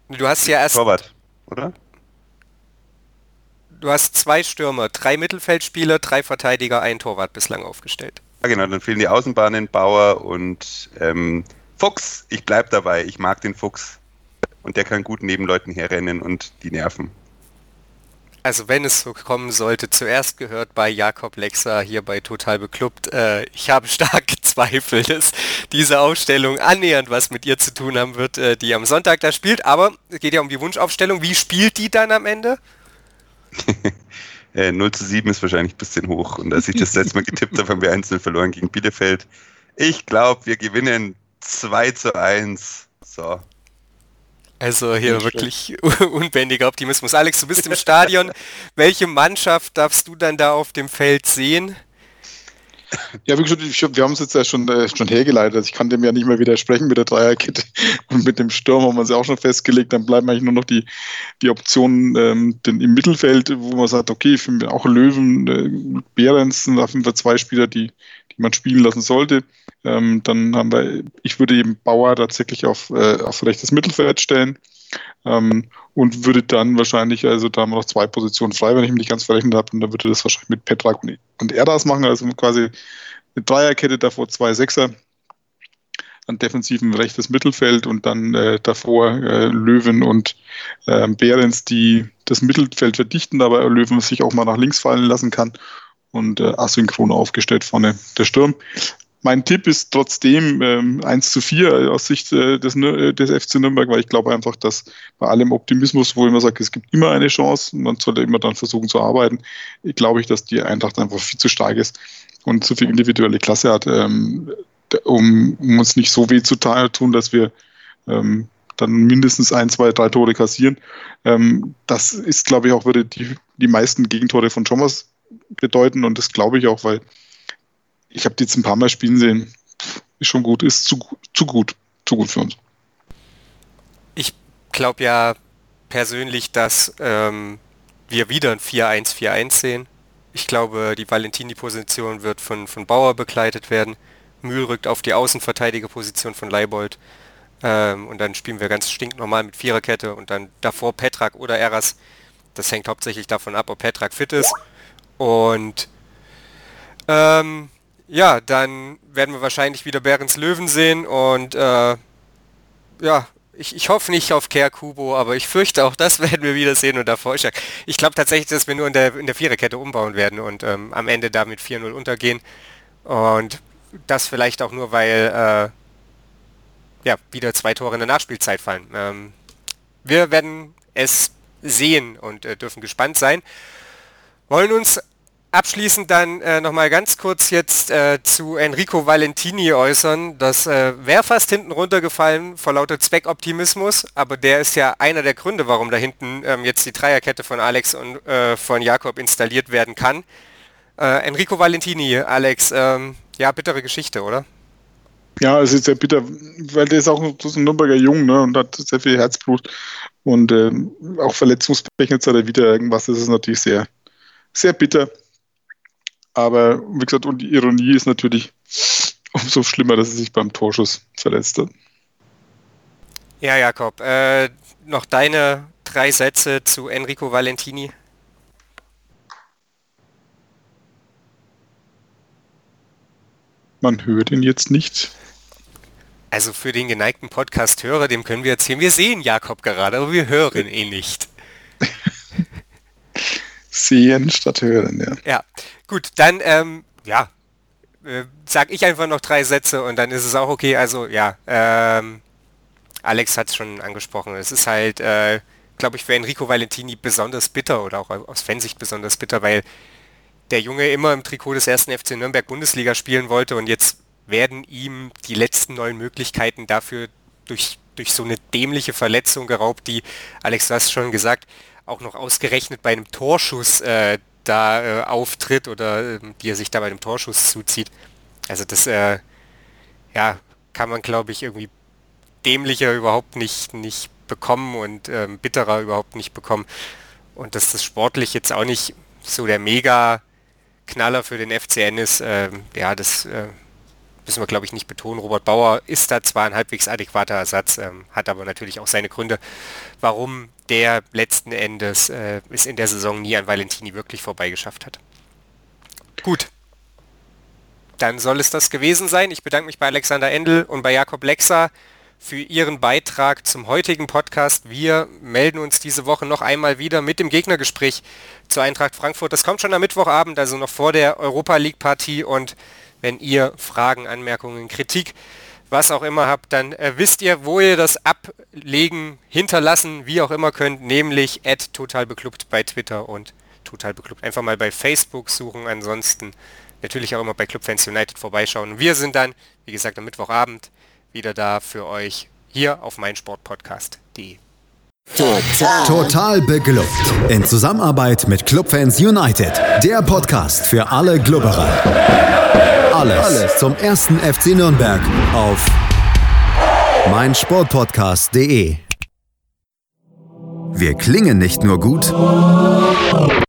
Du hast ja erst.
Torwart, oder?
du hast zwei Stürmer, drei Mittelfeldspieler, drei Verteidiger, ein Torwart bislang aufgestellt.
Ja, genau, dann fehlen die Außenbahnen, Bauer und ähm, Fuchs. Ich bleib dabei, ich mag den Fuchs. Und der kann gut neben Leuten herrennen und die nerven.
Also wenn es so kommen sollte, zuerst gehört bei Jakob Lexer hier bei Total Beklubbt, äh, ich habe starke Zweifel, dass diese Aufstellung annähernd was mit ihr zu tun haben wird, äh, die am Sonntag da spielt. Aber es geht ja um die Wunschaufstellung. Wie spielt die dann am Ende?
äh, 0 zu 7 ist wahrscheinlich ein bisschen hoch. Und als ich das letzte Mal getippt habe, haben wir einzeln verloren gegen Bielefeld. Ich glaube, wir gewinnen 2 zu 1. So.
Also hier wirklich unbändiger Optimismus. Alex, du bist im Stadion. Welche Mannschaft darfst du dann da auf dem Feld sehen?
Ja, wie gesagt, wir haben es jetzt ja schon, äh, schon hergeleitet. Also ich kann dem ja nicht mehr widersprechen mit der Dreierkette. Und mit dem Sturm haben wir es ja auch schon festgelegt. Dann bleiben eigentlich nur noch die, die Optionen ähm, den, im Mittelfeld, wo man sagt, okay, ich finde auch Löwen, äh, Behrens sind auf jeden Fall zwei Spieler, die man spielen lassen sollte. Ähm, dann haben wir, ich würde eben Bauer tatsächlich auf, äh, auf rechtes Mittelfeld stellen. Ähm, und würde dann wahrscheinlich, also da haben wir noch zwei Positionen frei, wenn ich mich nicht ganz verrechnet habe, und dann würde das wahrscheinlich mit Petrak und, und Erdas machen, also quasi eine Dreierkette, davor zwei Sechser, an defensiven rechtes Mittelfeld und dann äh, davor äh, Löwen und äh, Behrens, die das Mittelfeld verdichten, aber Löwen sich auch mal nach links fallen lassen kann und äh, asynchron aufgestellt vorne der Sturm. Mein Tipp ist trotzdem ähm, 1 zu 4 aus Sicht äh, des, äh, des FC Nürnberg, weil ich glaube einfach, dass bei allem Optimismus, wo immer sage, es gibt immer eine Chance, man sollte immer dann versuchen zu arbeiten, ich glaube ich, dass die Eintracht einfach viel zu stark ist und zu viel individuelle Klasse hat, ähm, um, um, uns nicht so weh zu tun, dass wir ähm, dann mindestens ein, zwei, drei Tore kassieren. Ähm, das ist, glaube ich, auch würde die, die meisten Gegentore von Thomas bedeuten und das glaube ich auch, weil ich habe die jetzt ein paar Mal spielen sehen. Ist schon gut, ist zu, zu gut, zu gut für uns.
Ich glaube ja persönlich, dass ähm, wir wieder ein 4-1-4-1 sehen. Ich glaube, die Valentini-Position wird von, von Bauer begleitet werden. Mühl rückt auf die Außenverteidigerposition von Leibold. Ähm, und dann spielen wir ganz stinknormal mit Viererkette und dann davor Petrak oder Eras. Das hängt hauptsächlich davon ab, ob Petrak fit ist. Und ähm, ja, dann werden wir wahrscheinlich wieder Bärens Löwen sehen und äh, ja, ich, ich hoffe nicht auf Kerr Kubo, aber ich fürchte auch, das werden wir wieder sehen und davor ich glaube tatsächlich, dass wir nur in der, in der Viererkette umbauen werden und ähm, am Ende damit 4-0 untergehen und das vielleicht auch nur, weil äh, ja, wieder zwei Tore in der Nachspielzeit fallen. Ähm, wir werden es sehen und äh, dürfen gespannt sein. Wollen uns abschließend dann äh, nochmal ganz kurz jetzt äh, zu Enrico Valentini äußern. Das äh, wäre fast hinten runtergefallen vor lauter Zweckoptimismus, aber der ist ja einer der Gründe, warum da hinten ähm, jetzt die Dreierkette von Alex und äh, von Jakob installiert werden kann. Äh, Enrico Valentini, Alex, ähm, ja, bittere Geschichte, oder?
Ja, es ist sehr bitter, weil der ist auch ein Nürnberger Jung ne, und hat sehr viel Herzblut und ähm, auch Verletzungspech jetzt hat er wieder irgendwas. Das ist natürlich sehr, sehr bitter. Aber wie gesagt, und die Ironie ist natürlich umso schlimmer, dass er sich beim Torschuss verletzt hat.
Ja, Jakob, äh, noch deine drei Sätze zu Enrico Valentini.
Man hört ihn jetzt nicht.
Also für den geneigten Podcast-Hörer, dem können wir erzählen, wir sehen Jakob gerade, aber wir hören ihn nicht.
Sehen statt hören, ja.
Ja, gut, dann, ähm, ja, äh, sag ich einfach noch drei Sätze und dann ist es auch okay. Also, ja, ähm, Alex hat es schon angesprochen. Es ist halt, äh, glaube ich, für Enrico Valentini besonders bitter oder auch aus Fansicht besonders bitter, weil der Junge immer im Trikot des ersten FC Nürnberg Bundesliga spielen wollte und jetzt werden ihm die letzten neuen Möglichkeiten dafür durch, durch so eine dämliche Verletzung geraubt, die, Alex, du hast schon gesagt, auch noch ausgerechnet bei einem Torschuss äh, da äh, auftritt oder äh, die er sich da bei einem Torschuss zuzieht. Also das äh, ja, kann man glaube ich irgendwie dämlicher überhaupt nicht, nicht bekommen und ähm, bitterer überhaupt nicht bekommen. Und dass das sportlich jetzt auch nicht so der Mega-Knaller für den FCN ist, ähm, ja, das äh, müssen wir glaube ich nicht betonen. Robert Bauer ist da zwar ein halbwegs adäquater Ersatz, ähm, hat aber natürlich auch seine Gründe, warum der letzten Endes äh, es in der Saison nie an Valentini wirklich vorbeigeschafft hat. Gut. Dann soll es das gewesen sein. Ich bedanke mich bei Alexander Endel und bei Jakob Lexa für Ihren Beitrag zum heutigen Podcast. Wir melden uns diese Woche noch einmal wieder mit dem Gegnergespräch zur Eintracht Frankfurt. Das kommt schon am Mittwochabend, also noch vor der Europa League Partie und Wenn ihr Fragen, Anmerkungen, Kritik, was auch immer habt, dann äh, wisst ihr, wo ihr das ablegen, hinterlassen, wie auch immer könnt, nämlich at totalbeklubbt bei Twitter und totalbeklubbt. Einfach mal bei Facebook suchen, ansonsten natürlich auch immer bei Clubfans United vorbeischauen. Wir sind dann, wie gesagt, am Mittwochabend wieder da für euch hier auf meinsportpodcast.de.
Total. Total beglückt. In Zusammenarbeit mit Clubfans United. Der Podcast für alle Glubberer. Alles, Alles zum ersten FC Nürnberg auf meinsportpodcast.de. Wir klingen nicht nur gut